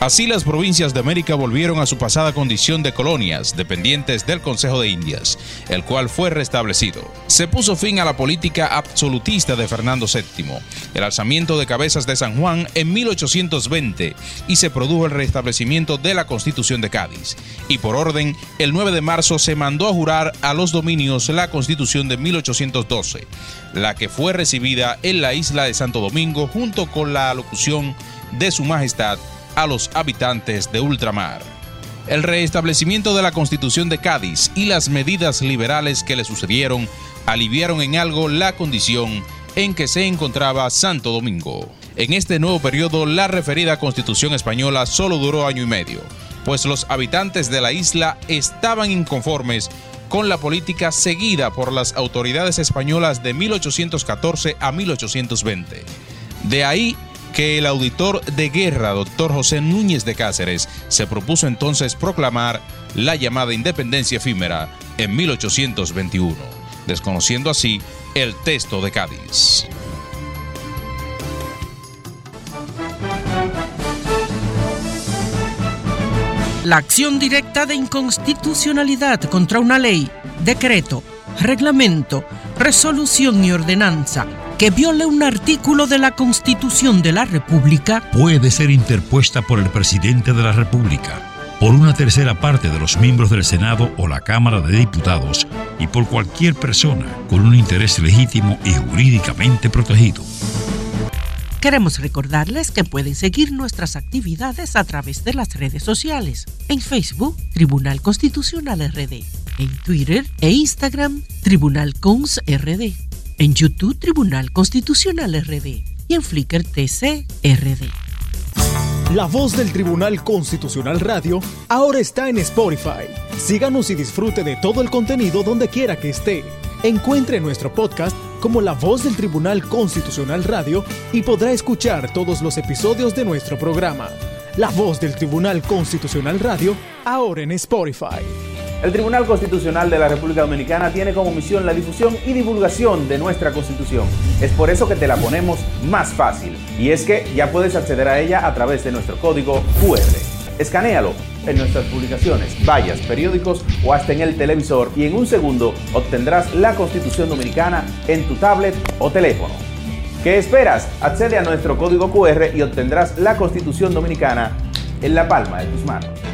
[SPEAKER 3] Así las provincias de América volvieron a su pasada condición de colonias dependientes del Consejo de Indias, el cual fue restablecido. Se puso fin a la política absolutista de Fernando VII, el alzamiento de cabezas de San Juan en 1820 y se produjo el restablecimiento de la Constitución de Cádiz. Y por orden, el 9 de marzo se mandó a jurar a los dominios la Constitución de 1812, la que fue recibida en la isla de Santo Domingo junto con la alocución de Su Majestad a los habitantes de ultramar. El restablecimiento de la Constitución de Cádiz y las medidas liberales que le sucedieron aliviaron en algo la condición en que se encontraba Santo Domingo. En este nuevo periodo, la referida Constitución española solo duró año y medio, pues los habitantes de la isla estaban inconformes con la política seguida por las autoridades españolas de 1814 a 1820. De ahí que el auditor de guerra, doctor José Núñez de Cáceres, se propuso entonces proclamar la llamada independencia efímera en 1821, desconociendo así el texto de Cádiz.
[SPEAKER 9] La acción directa de inconstitucionalidad contra una ley, decreto, reglamento, resolución y ordenanza que viole un artículo de la Constitución de la República
[SPEAKER 1] puede ser interpuesta por el presidente de la República, por una tercera parte de los miembros del Senado o la Cámara de Diputados y por cualquier persona con un interés legítimo y jurídicamente protegido.
[SPEAKER 9] Queremos recordarles que pueden seguir nuestras actividades a través de las redes sociales. En Facebook, Tribunal Constitucional RD. En Twitter e Instagram, Tribunal Cons RD en YouTube Tribunal Constitucional RD y en Flickr TC RD.
[SPEAKER 6] La voz del Tribunal Constitucional Radio ahora está en Spotify. Síganos y disfrute de todo el contenido donde quiera que esté. Encuentre nuestro podcast como La Voz del Tribunal Constitucional Radio y podrá escuchar todos los episodios de nuestro programa. La Voz del Tribunal Constitucional Radio ahora en Spotify.
[SPEAKER 3] El Tribunal Constitucional de la República Dominicana tiene como misión la difusión y divulgación de nuestra Constitución. Es por eso que te la ponemos más fácil. Y es que ya puedes acceder a ella a través de nuestro código QR. Escanéalo en nuestras publicaciones, vallas, periódicos o hasta en el televisor y en un segundo obtendrás la Constitución Dominicana en tu tablet o teléfono. ¿Qué esperas? Accede a nuestro código QR y obtendrás la Constitución Dominicana en la palma de tus manos.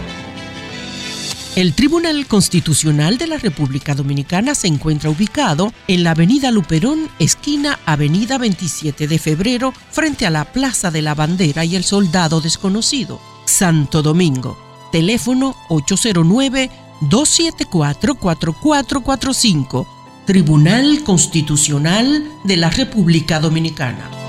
[SPEAKER 9] El Tribunal Constitucional de la República Dominicana se encuentra ubicado en la Avenida Luperón, esquina Avenida 27 de Febrero, frente a la Plaza de la Bandera y el Soldado Desconocido, Santo Domingo. Teléfono 809-274-4445. Tribunal Constitucional de la República Dominicana.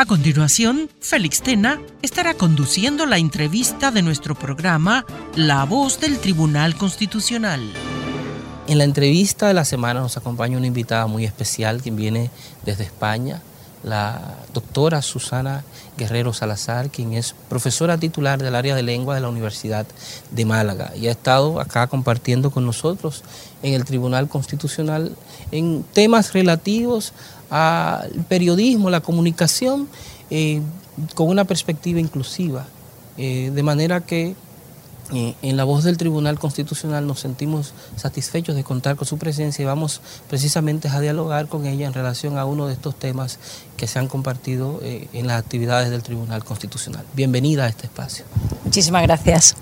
[SPEAKER 9] A continuación, Félix Tena estará conduciendo la entrevista de nuestro programa La Voz del Tribunal Constitucional.
[SPEAKER 15] En la entrevista de la semana nos acompaña una invitada muy especial quien viene desde España, la doctora Susana Guerrero Salazar, quien es profesora titular del área de lengua de la Universidad de Málaga y ha estado acá compartiendo con nosotros en el Tribunal Constitucional en temas relativos al periodismo, la comunicación, eh, con una perspectiva inclusiva, eh, de manera que eh, en la voz del Tribunal Constitucional nos sentimos satisfechos de contar con su presencia y vamos precisamente a dialogar con ella en relación a uno de estos temas que se han compartido en las actividades del Tribunal Constitucional. Bienvenida a este espacio.
[SPEAKER 16] Muchísimas gracias.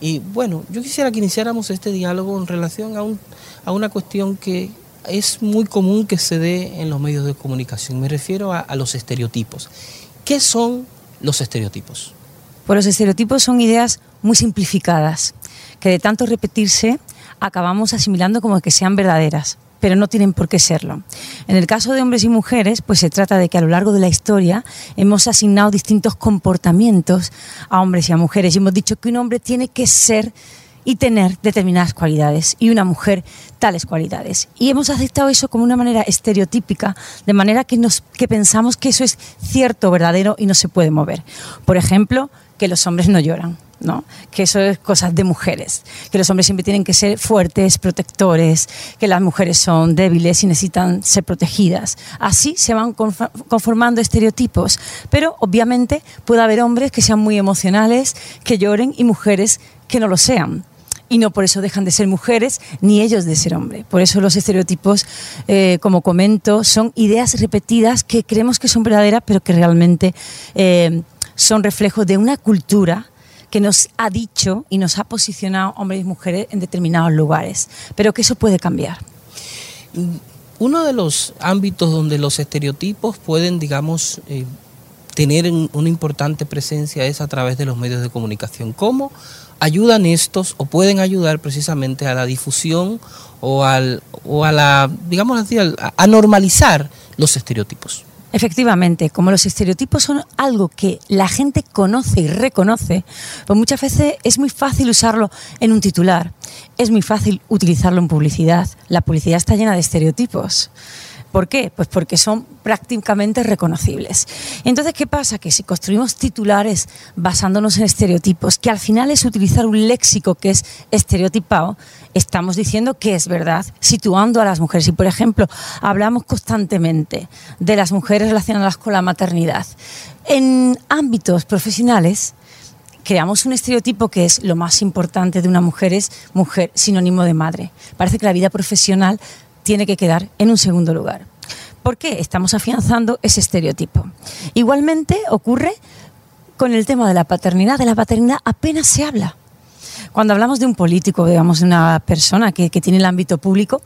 [SPEAKER 15] Y bueno, yo quisiera que iniciáramos este diálogo en relación a, un, a una cuestión que es muy común que se dé en los medios de comunicación. Me refiero a, los estereotipos. ¿Qué son los estereotipos?
[SPEAKER 16] Pues los estereotipos son ideas muy simplificadas, que de tanto repetirse acabamos asimilando como que sean verdaderas pero no tienen por qué serlo. En el caso de hombres y mujeres, pues se trata de que a lo largo de la historia hemos asignado distintos comportamientos a hombres y a mujeres y hemos dicho que un hombre tiene que ser y tener determinadas cualidades y una mujer tales cualidades. Y hemos aceptado eso como una manera estereotípica, de manera que, nos, que pensamos que eso es cierto, verdadero y no se puede mover. Por ejemplo, que los hombres no lloran. ¿no? que eso es cosas de mujeres, que los hombres siempre tienen que ser fuertes, protectores, que las mujeres son débiles y necesitan ser protegidas. Así se van conformando estereotipos, pero obviamente puede haber hombres que sean muy emocionales, que lloren y mujeres que no lo sean y no por eso dejan de ser mujeres ni ellos de ser hombres. Por eso los estereotipos, eh, como comento, son ideas repetidas que creemos que son verdaderas, pero que realmente eh, son reflejos de una cultura que nos ha dicho y nos ha posicionado hombres y mujeres en determinados lugares, pero que eso puede cambiar.
[SPEAKER 15] Uno de los ámbitos donde los estereotipos pueden, digamos, eh, tener una importante presencia es a través de los medios de comunicación. ¿Cómo ayudan estos o pueden ayudar precisamente a la difusión o, al, o a la, digamos así, a normalizar los estereotipos.
[SPEAKER 16] Efectivamente, como los estereotipos son algo que la gente conoce y reconoce, pues muchas veces es muy fácil usarlo en un titular, es muy fácil utilizarlo en publicidad. La publicidad está llena de estereotipos. ¿Por qué? Pues porque son prácticamente reconocibles. Entonces, ¿qué pasa? Que si construimos titulares basándonos en estereotipos, que al final es utilizar un léxico que es estereotipado, estamos diciendo que es verdad, situando a las mujeres. Y, por ejemplo, hablamos constantemente de las mujeres relacionadas con la maternidad. En ámbitos profesionales, creamos un estereotipo que es lo más importante de una mujer es mujer sinónimo de madre. Parece que la vida profesional tiene que quedar en un segundo lugar. ¿Por qué? Estamos afianzando ese estereotipo. Igualmente ocurre con el tema de la paternidad. De la paternidad apenas se habla. Cuando hablamos de un político, digamos, de una persona que, tiene el ámbito público,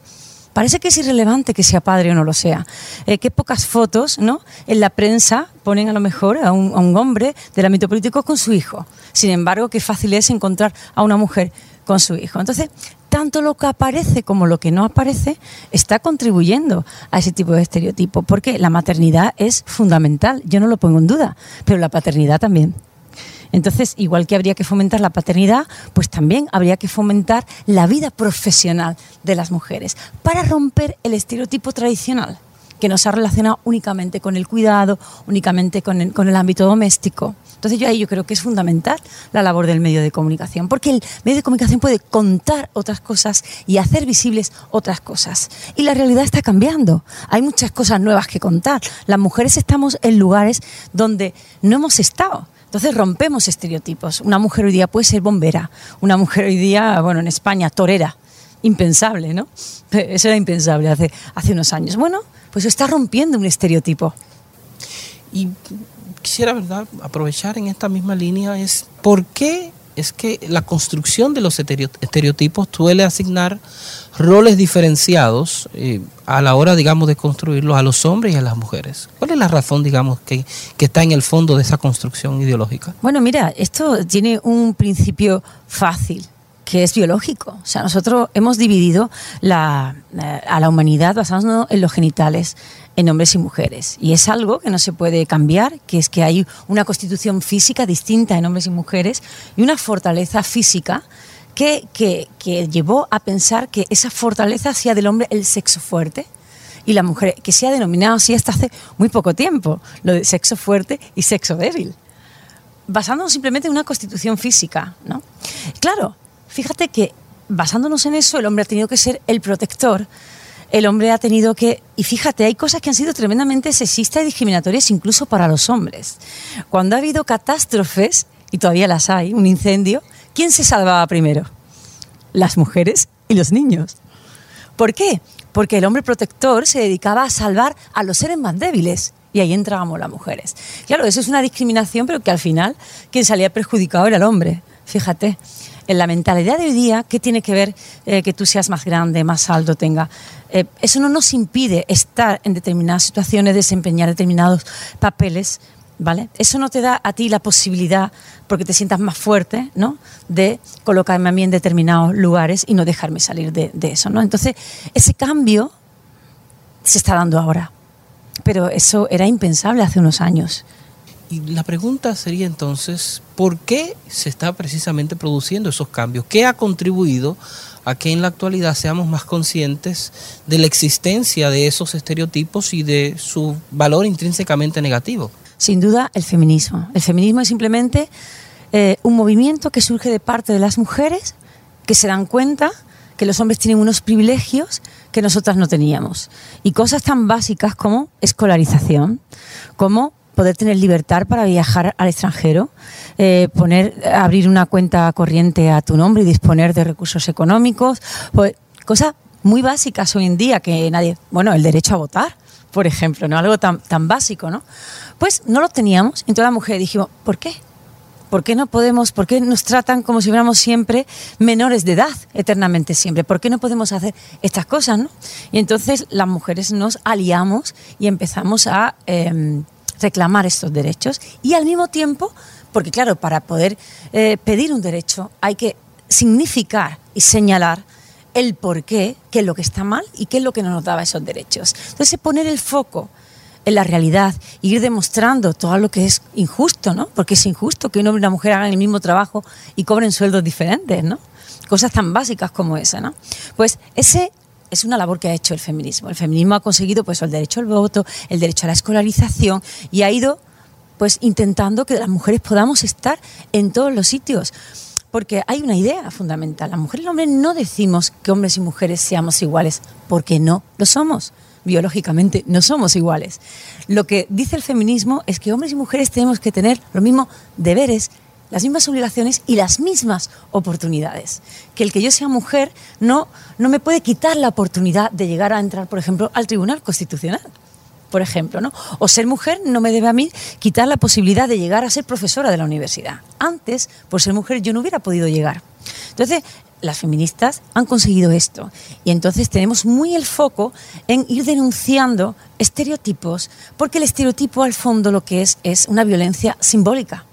[SPEAKER 16] parece que es irrelevante que sea padre o no lo sea. Eh, qué pocas fotos ¿no? en la prensa ponen a lo mejor a un, a un, hombre del ámbito político con su hijo. Sin embargo, qué fácil es encontrar a una mujer con su hijo. Entonces, tanto lo que aparece como lo que no aparece está contribuyendo a ese tipo de estereotipo, porque la maternidad es fundamental, yo no lo pongo en duda, pero la paternidad también. Entonces, igual que habría que fomentar la paternidad, pues también habría que fomentar la vida profesional de las mujeres para romper el estereotipo tradicional que nos ha relacionado únicamente con el cuidado, únicamente con el, con el ámbito doméstico. Entonces yo ahí yo creo que es fundamental la labor del medio de comunicación, porque el medio de comunicación puede contar otras cosas y hacer visibles otras cosas. Y la realidad está cambiando. Hay muchas cosas nuevas que contar. Las mujeres estamos en lugares donde no hemos estado. Entonces rompemos estereotipos. Una mujer hoy día puede ser bombera, una mujer hoy día, bueno, en España, torera. Impensable, ¿no? Eso era impensable hace, hace unos años. Bueno, pues está rompiendo un estereotipo.
[SPEAKER 15] Y quisiera, ¿verdad?, aprovechar en esta misma línea es por qué es que la construcción de los estereotipos suele asignar roles diferenciados eh, a la hora, digamos, de construirlos a los hombres y a las mujeres. ¿Cuál es la razón, digamos, que, que está en el fondo de esa construcción ideológica?
[SPEAKER 16] Bueno, mira, esto tiene un principio fácil que es biológico. O sea, nosotros hemos dividido eh, a la humanidad basándonos en los genitales, en hombres y mujeres. Y es algo que no se puede cambiar, que es que hay una constitución física distinta en hombres y mujeres y una fortaleza física que, que, que llevó a pensar que esa fortaleza hacía del hombre el sexo fuerte y la mujer, que se ha denominado así hasta hace muy poco tiempo, lo de sexo fuerte y sexo débil basándonos simplemente en una constitución física, ¿no? Claro, Fíjate que basándonos en eso, el hombre ha tenido que ser el protector, el hombre ha tenido que... Y fíjate, hay cosas que han sido tremendamente sexistas y discriminatorias incluso para los hombres. Cuando ha habido catástrofes, y todavía las hay, un incendio, ¿quién se salvaba primero? Las mujeres y los niños. ¿Por qué? Porque el hombre protector se dedicaba a salvar a los seres más débiles y ahí entrábamos las mujeres. Claro, eso es una discriminación, pero que al final quien salía perjudicado era el hombre. Fíjate en la mentalidad de hoy día, ¿qué tiene que ver eh, que tú seas más grande, más alto tenga? Eh, eso no nos impide estar en determinadas situaciones, desempeñar determinados papeles, ¿vale? Eso no te da a ti la posibilidad, porque te sientas más fuerte, ¿no? De colocarme a mí en determinados lugares y no dejarme salir de, de eso, ¿no? Entonces, ese cambio se está dando ahora, pero eso era impensable hace unos años.
[SPEAKER 15] Y la pregunta sería entonces, ¿por qué se está precisamente produciendo esos cambios? ¿Qué ha contribuido a que en la actualidad seamos más conscientes de la existencia de esos estereotipos y de su valor intrínsecamente negativo?
[SPEAKER 16] Sin duda, el feminismo. El feminismo es simplemente eh, un movimiento que surge de parte de las mujeres que se dan cuenta que los hombres tienen unos privilegios que nosotras no teníamos. Y cosas tan básicas como escolarización, como poder tener libertad para viajar al extranjero, eh, poner, abrir una cuenta corriente a tu nombre y disponer de recursos económicos, pues, cosas muy básicas hoy en día que nadie, bueno, el derecho a votar, por ejemplo, no algo tan, tan básico, ¿no? Pues no lo teníamos, toda la mujer dijimos, ¿por qué? ¿Por qué no podemos, por qué nos tratan como si fuéramos siempre menores de edad, eternamente siempre? ¿Por qué no podemos hacer estas cosas, no? Y entonces las mujeres nos aliamos y empezamos a em, reclamar estos derechos y al mismo tiempo, porque claro, para poder eh, pedir un derecho hay que significar y señalar el por qué, es lo que está mal y qué es lo que no nos daba esos derechos. Entonces, poner el foco en la realidad e ir demostrando todo lo que es injusto, ¿no? Porque es injusto que un hombre y una mujer hagan el mismo trabajo y cobren sueldos diferentes, ¿no? Cosas tan básicas como esa, ¿no? Pues ese es una labor que ha hecho el feminismo. El feminismo ha conseguido pues el derecho al voto, el derecho a la escolarización y ha ido pues intentando que las mujeres podamos estar en todos los sitios. Porque hay una idea fundamental. Las mujeres y los hombres no decimos que hombres y mujeres seamos iguales, porque no lo somos. Biológicamente no somos iguales. Lo que dice el feminismo es que hombres y mujeres tenemos que tener los mismos deberes, las mismas obligaciones y las mismas oportunidades. Que el que yo sea mujer no, no me puede quitar la oportunidad de llegar a entrar, por ejemplo, al Tribunal Constitucional. Por ejemplo, ¿no? O ser mujer no me debe a mí quitar la posibilidad de llegar a ser profesora de la universidad. Antes, por ser mujer, yo no hubiera podido llegar. Entonces, las feministas han conseguido esto. Y entonces tenemos muy el foco en ir denunciando estereotipos, porque el estereotipo al fondo lo que es es una violencia simbólica.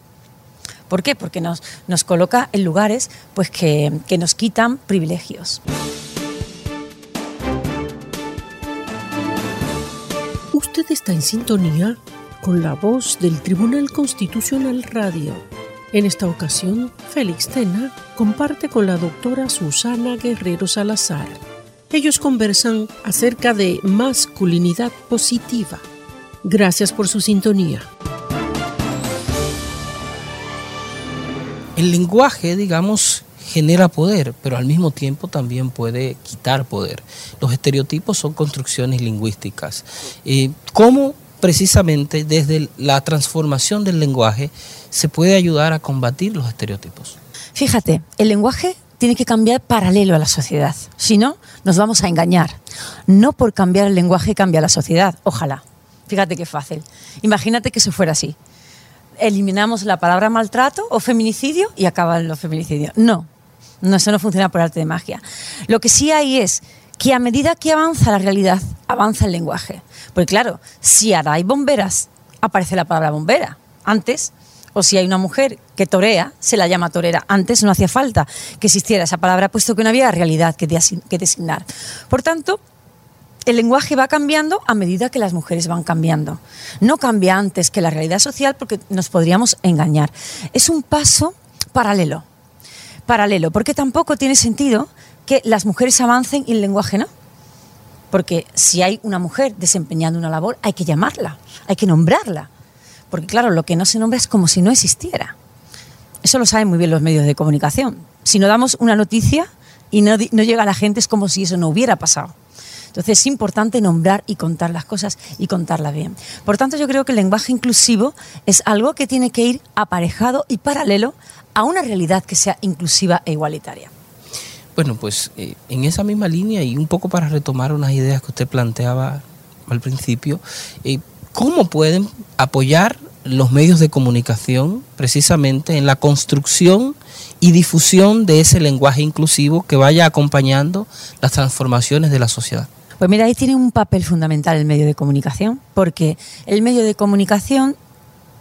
[SPEAKER 16] ¿Por qué? Porque nos, nos coloca en lugares pues, que, que nos quitan privilegios.
[SPEAKER 2] Usted está en sintonía con la voz del Tribunal Constitucional Radio. En esta ocasión, Félix Tena comparte con la doctora Susana Guerrero Salazar Ellos conversan acerca de masculinidad positiva. Gracias por su sintonía.
[SPEAKER 15] El lenguaje, digamos, genera poder, pero al mismo tiempo también puede quitar poder. Los estereotipos son construcciones lingüísticas. Eh, ¿Cómo precisamente desde la transformación del lenguaje se puede ayudar a combatir los estereotipos?
[SPEAKER 16] Fíjate, el lenguaje tiene que cambiar paralelo a la sociedad. Si no, nos vamos a engañar. No por cambiar el lenguaje cambia la sociedad. Ojalá. Fíjate qué fácil. Imagínate que eso fuera así. Eliminamos la palabra maltrato o feminicidio y acaban los feminicidios. No, no, eso no funciona por arte de magia. Lo que sí hay es que a medida que avanza la realidad, avanza el lenguaje. Porque claro, si ahora hay bomberas, aparece la palabra bombera. Antes o si hay una mujer que torea, se la llama torera. Antes no hacía falta que existiera esa palabra, puesto que no había realidad que, designar. Por tanto, el lenguaje va cambiando a medida que las mujeres van cambiando. No cambia antes que la realidad social porque nos podríamos engañar. Es un paso paralelo. Paralelo, porque tampoco tiene sentido que las mujeres avancen y el lenguaje no. Porque si hay una mujer desempeñando una labor, hay que llamarla, hay que nombrarla. Porque claro, lo que no se nombra es como si no existiera. Eso lo saben muy bien los medios de comunicación. Si no damos una noticia y no, llega a la gente es como si eso no hubiera pasado. Entonces es importante nombrar y contar las cosas y contarlas bien. Por tanto, yo creo que el lenguaje inclusivo es algo que tiene que ir aparejado y paralelo a una realidad que sea inclusiva e igualitaria.
[SPEAKER 15] Bueno, pues eh, en esa misma línea y un poco para retomar unas ideas que usted planteaba al principio, eh, ¿cómo pueden apoyar los medios de comunicación precisamente en la construcción y difusión de ese lenguaje inclusivo que vaya acompañando las transformaciones de la sociedad.
[SPEAKER 16] Pues mira, ahí tiene un papel fundamental el medio de comunicación, porque el medio de comunicación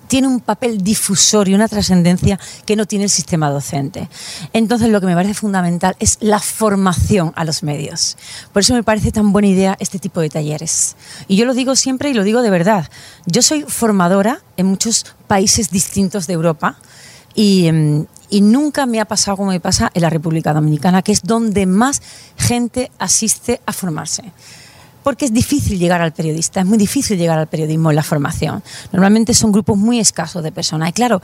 [SPEAKER 16] tiene un papel difusor y una trascendencia que no tiene el sistema docente. Entonces, lo que me parece fundamental es la formación a los medios. Por eso me parece tan buena idea este tipo de talleres. Y yo lo digo siempre y lo digo de verdad. Yo soy formadora en muchos países distintos de Europa y, em, y nunca me ha pasado como me pasa en la República Dominicana, que es donde más gente asiste a formarse porque es difícil llegar al periodista, es muy difícil llegar al periodismo en la formación. Normalmente son grupos muy escasos de personas. Y claro,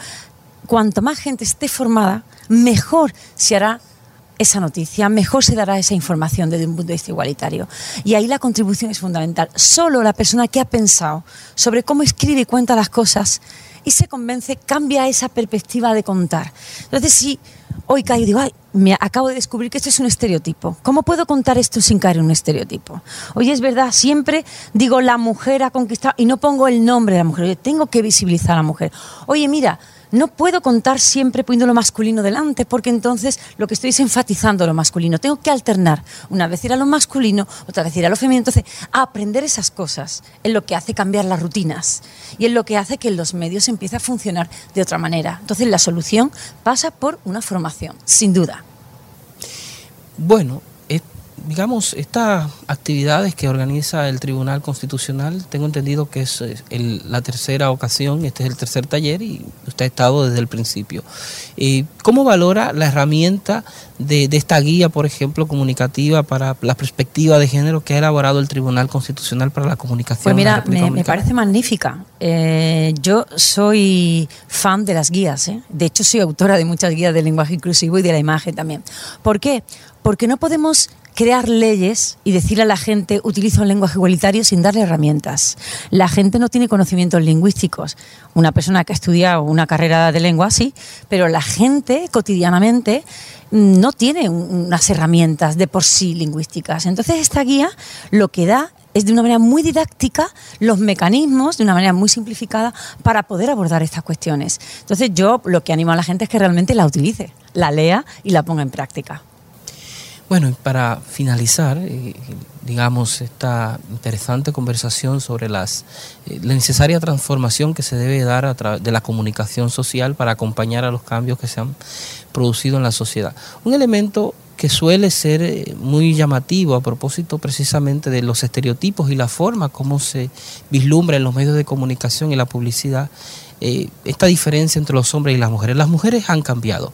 [SPEAKER 16] cuanto más gente esté formada, mejor se hará esa noticia, mejor se dará esa información desde un punto de vista igualitario. Y ahí la contribución es fundamental. Solo la persona que ha pensado sobre cómo escribe y cuenta las cosas y se convence, cambia esa perspectiva de contar. Entonces, si hoy caigo y digo, ay, me acabo de descubrir que esto es un estereotipo. ¿Cómo puedo contar esto sin caer en un estereotipo? Oye, es verdad, siempre digo la mujer ha conquistado y no pongo el nombre de la mujer. Oye, tengo que visibilizar a la mujer. Oye, mira, no puedo contar siempre poniendo lo masculino delante, porque entonces lo que estoy es enfatizando lo masculino. Tengo que alternar, una vez ir a lo masculino, otra vez ir a lo femenino. Entonces, aprender esas cosas es lo que hace cambiar las rutinas y es lo que hace que los medios empiecen a funcionar de otra manera. Entonces, la solución pasa por una formación, sin duda.
[SPEAKER 15] Bueno, digamos, estas actividades que organiza el Tribunal Constitucional, tengo entendido que es la tercera ocasión, este es el tercer taller y usted ha estado desde el principio. Eh, ¿Cómo valora la herramienta de, esta guía, por ejemplo, comunicativa para la perspectiva de género que ha elaborado el Tribunal Constitucional para la Comunicación?
[SPEAKER 16] Pues mira, me, parece magnífica. Eh, yo soy fan de las guías, ¿eh? de hecho soy autora de muchas guías de lenguaje inclusivo y de la imagen también. ¿Por qué? Porque no podemos crear leyes y decirle a la gente utiliza un lenguaje igualitario sin darle herramientas. La gente no tiene conocimientos lingüísticos. Una persona que ha estudiado una carrera de lengua, sí, pero la gente cotidianamente no tiene unas herramientas de por sí lingüísticas. Entonces esta guía lo que da es de una manera muy didáctica los mecanismos, de una manera muy simplificada, para poder abordar estas cuestiones. Entonces yo lo que animo a la gente es que realmente la utilice, la lea y la ponga en práctica.
[SPEAKER 15] Bueno, para finalizar, eh, digamos, esta interesante conversación sobre las, eh, la necesaria transformación que se debe dar a través de la comunicación social para acompañar a los cambios que se han producido en la sociedad. Un elemento que suele ser eh, muy llamativo a propósito precisamente de los estereotipos y la forma como se vislumbra en los medios de comunicación y la publicidad esta diferencia entre los hombres y las mujeres. Las mujeres han cambiado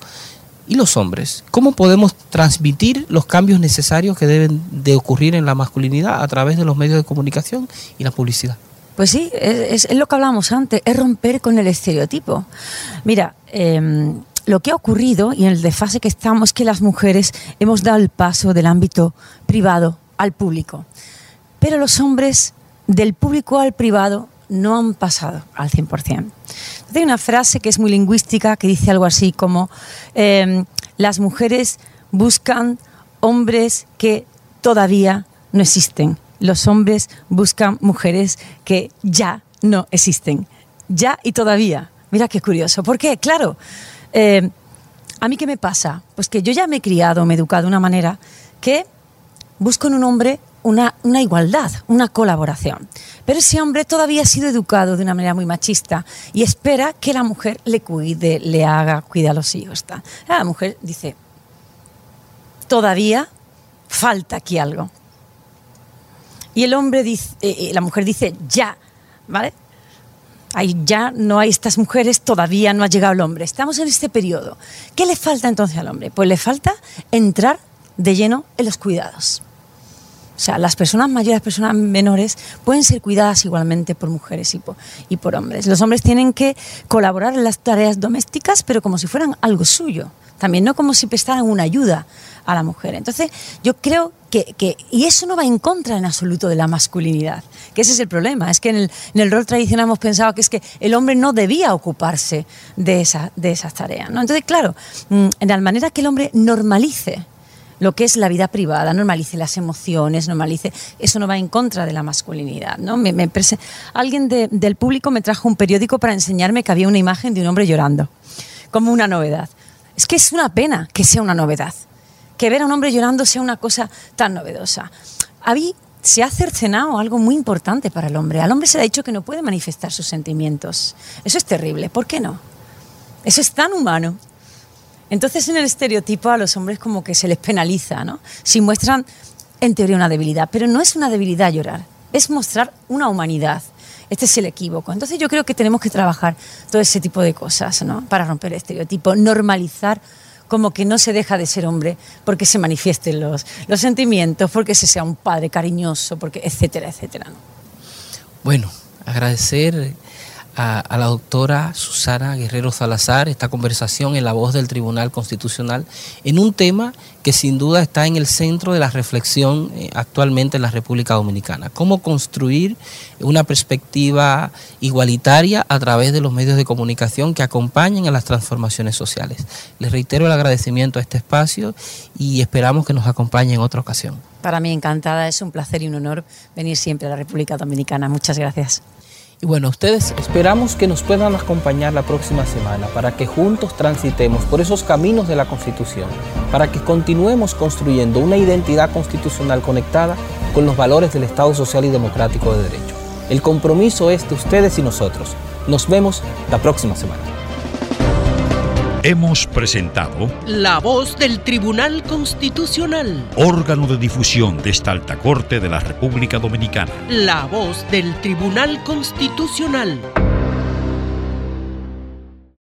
[SPEAKER 15] ¿Y los hombres? ¿Cómo podemos transmitir los cambios necesarios que deben de ocurrir en la masculinidad a través de los medios de comunicación y la publicidad?
[SPEAKER 16] Pues sí, es, lo que hablábamos antes, es romper con el estereotipo. Mira, eh, lo que ha ocurrido y en el desfase que estamos es que las mujeres hemos dado el paso del ámbito privado al público. Pero los hombres del público al privado no han pasado al 100%. Hay una frase que es muy lingüística que dice algo así como eh, las mujeres buscan hombres que todavía no existen. Los hombres buscan mujeres que ya no existen. Ya y todavía. Mira qué curioso. ¿Por qué? Claro, eh, ¿A mí qué me pasa? Pues que yo ya me he criado, me he educado de una manera que busco en un hombre una, igualdad, una colaboración. Pero ese hombre todavía ha sido educado de una manera muy machista y espera que la mujer le cuide, le haga, cuide a los hijos. La mujer dice, todavía falta aquí algo. Y el hombre dice, eh, la mujer dice, ya, ¿vale? Ahí ya no hay estas mujeres, todavía no ha llegado el hombre. Estamos en este periodo. ¿Qué le falta entonces al hombre? Pues le falta entrar de lleno en los cuidados. O sea, las personas mayores, las personas menores pueden ser cuidadas igualmente por mujeres y por, y por hombres. Los hombres tienen que colaborar en las tareas domésticas, pero como si fueran algo suyo. También no como si prestaran una ayuda a la mujer. Entonces, yo creo que, que, y eso no va en contra en absoluto de la masculinidad, que ese es el problema, es que en el, rol tradicional hemos pensado que es que el hombre no debía ocuparse de, esa, de esas tareas. ¿no? Entonces, claro, mm, en la manera que el hombre normalice lo que es la vida privada, normalice las emociones, normalice, eso no va en contra de la masculinidad. ¿no? Me, me Alguien de, del público me trajo un periódico para enseñarme que había una imagen de un hombre llorando, como una novedad. Es que es una pena que sea una novedad que ver a un hombre llorando sea una cosa tan novedosa. A mí se ha cercenado algo muy importante para el hombre. Al hombre se le ha dicho que no puede manifestar sus sentimientos. Eso es terrible. ¿Por qué no? Eso es tan humano. Entonces en el estereotipo a los hombres como que se les penaliza, ¿no? Si muestran en teoría una debilidad, pero no es una debilidad llorar, es mostrar una humanidad. Este es el equívoco. Entonces yo creo que tenemos que trabajar todo ese tipo de cosas, ¿no? Para romper el estereotipo, normalizar como que no se deja de ser hombre porque se manifiesten los, los sentimientos, porque se sea un padre cariñoso, porque etcétera, etcétera.
[SPEAKER 15] Bueno, agradecer a, la doctora Susana Guerrero Salazar esta conversación en la voz del Tribunal Constitucional en un tema que sin duda está en el centro de la reflexión eh, actualmente en la República Dominicana. Cómo construir una perspectiva igualitaria a través de los medios de comunicación que acompañen a las transformaciones sociales. Les reitero el agradecimiento a este espacio y esperamos que nos acompañe en otra ocasión.
[SPEAKER 16] Para mí encantada, es un placer y un honor venir siempre a la República Dominicana. Muchas gracias.
[SPEAKER 15] Y bueno, ustedes esperamos que nos puedan acompañar la próxima semana para que juntos transitemos por esos caminos de la Constitución, para que continuemos construyendo una identidad constitucional conectada con los valores del Estado Social y Democrático de Derecho. El compromiso es de ustedes y nosotros. Nos vemos la próxima semana.
[SPEAKER 1] Hemos presentado
[SPEAKER 9] La voz del Tribunal Constitucional.
[SPEAKER 1] Órgano de difusión de esta alta corte de la República Dominicana.
[SPEAKER 9] La voz del Tribunal Constitucional.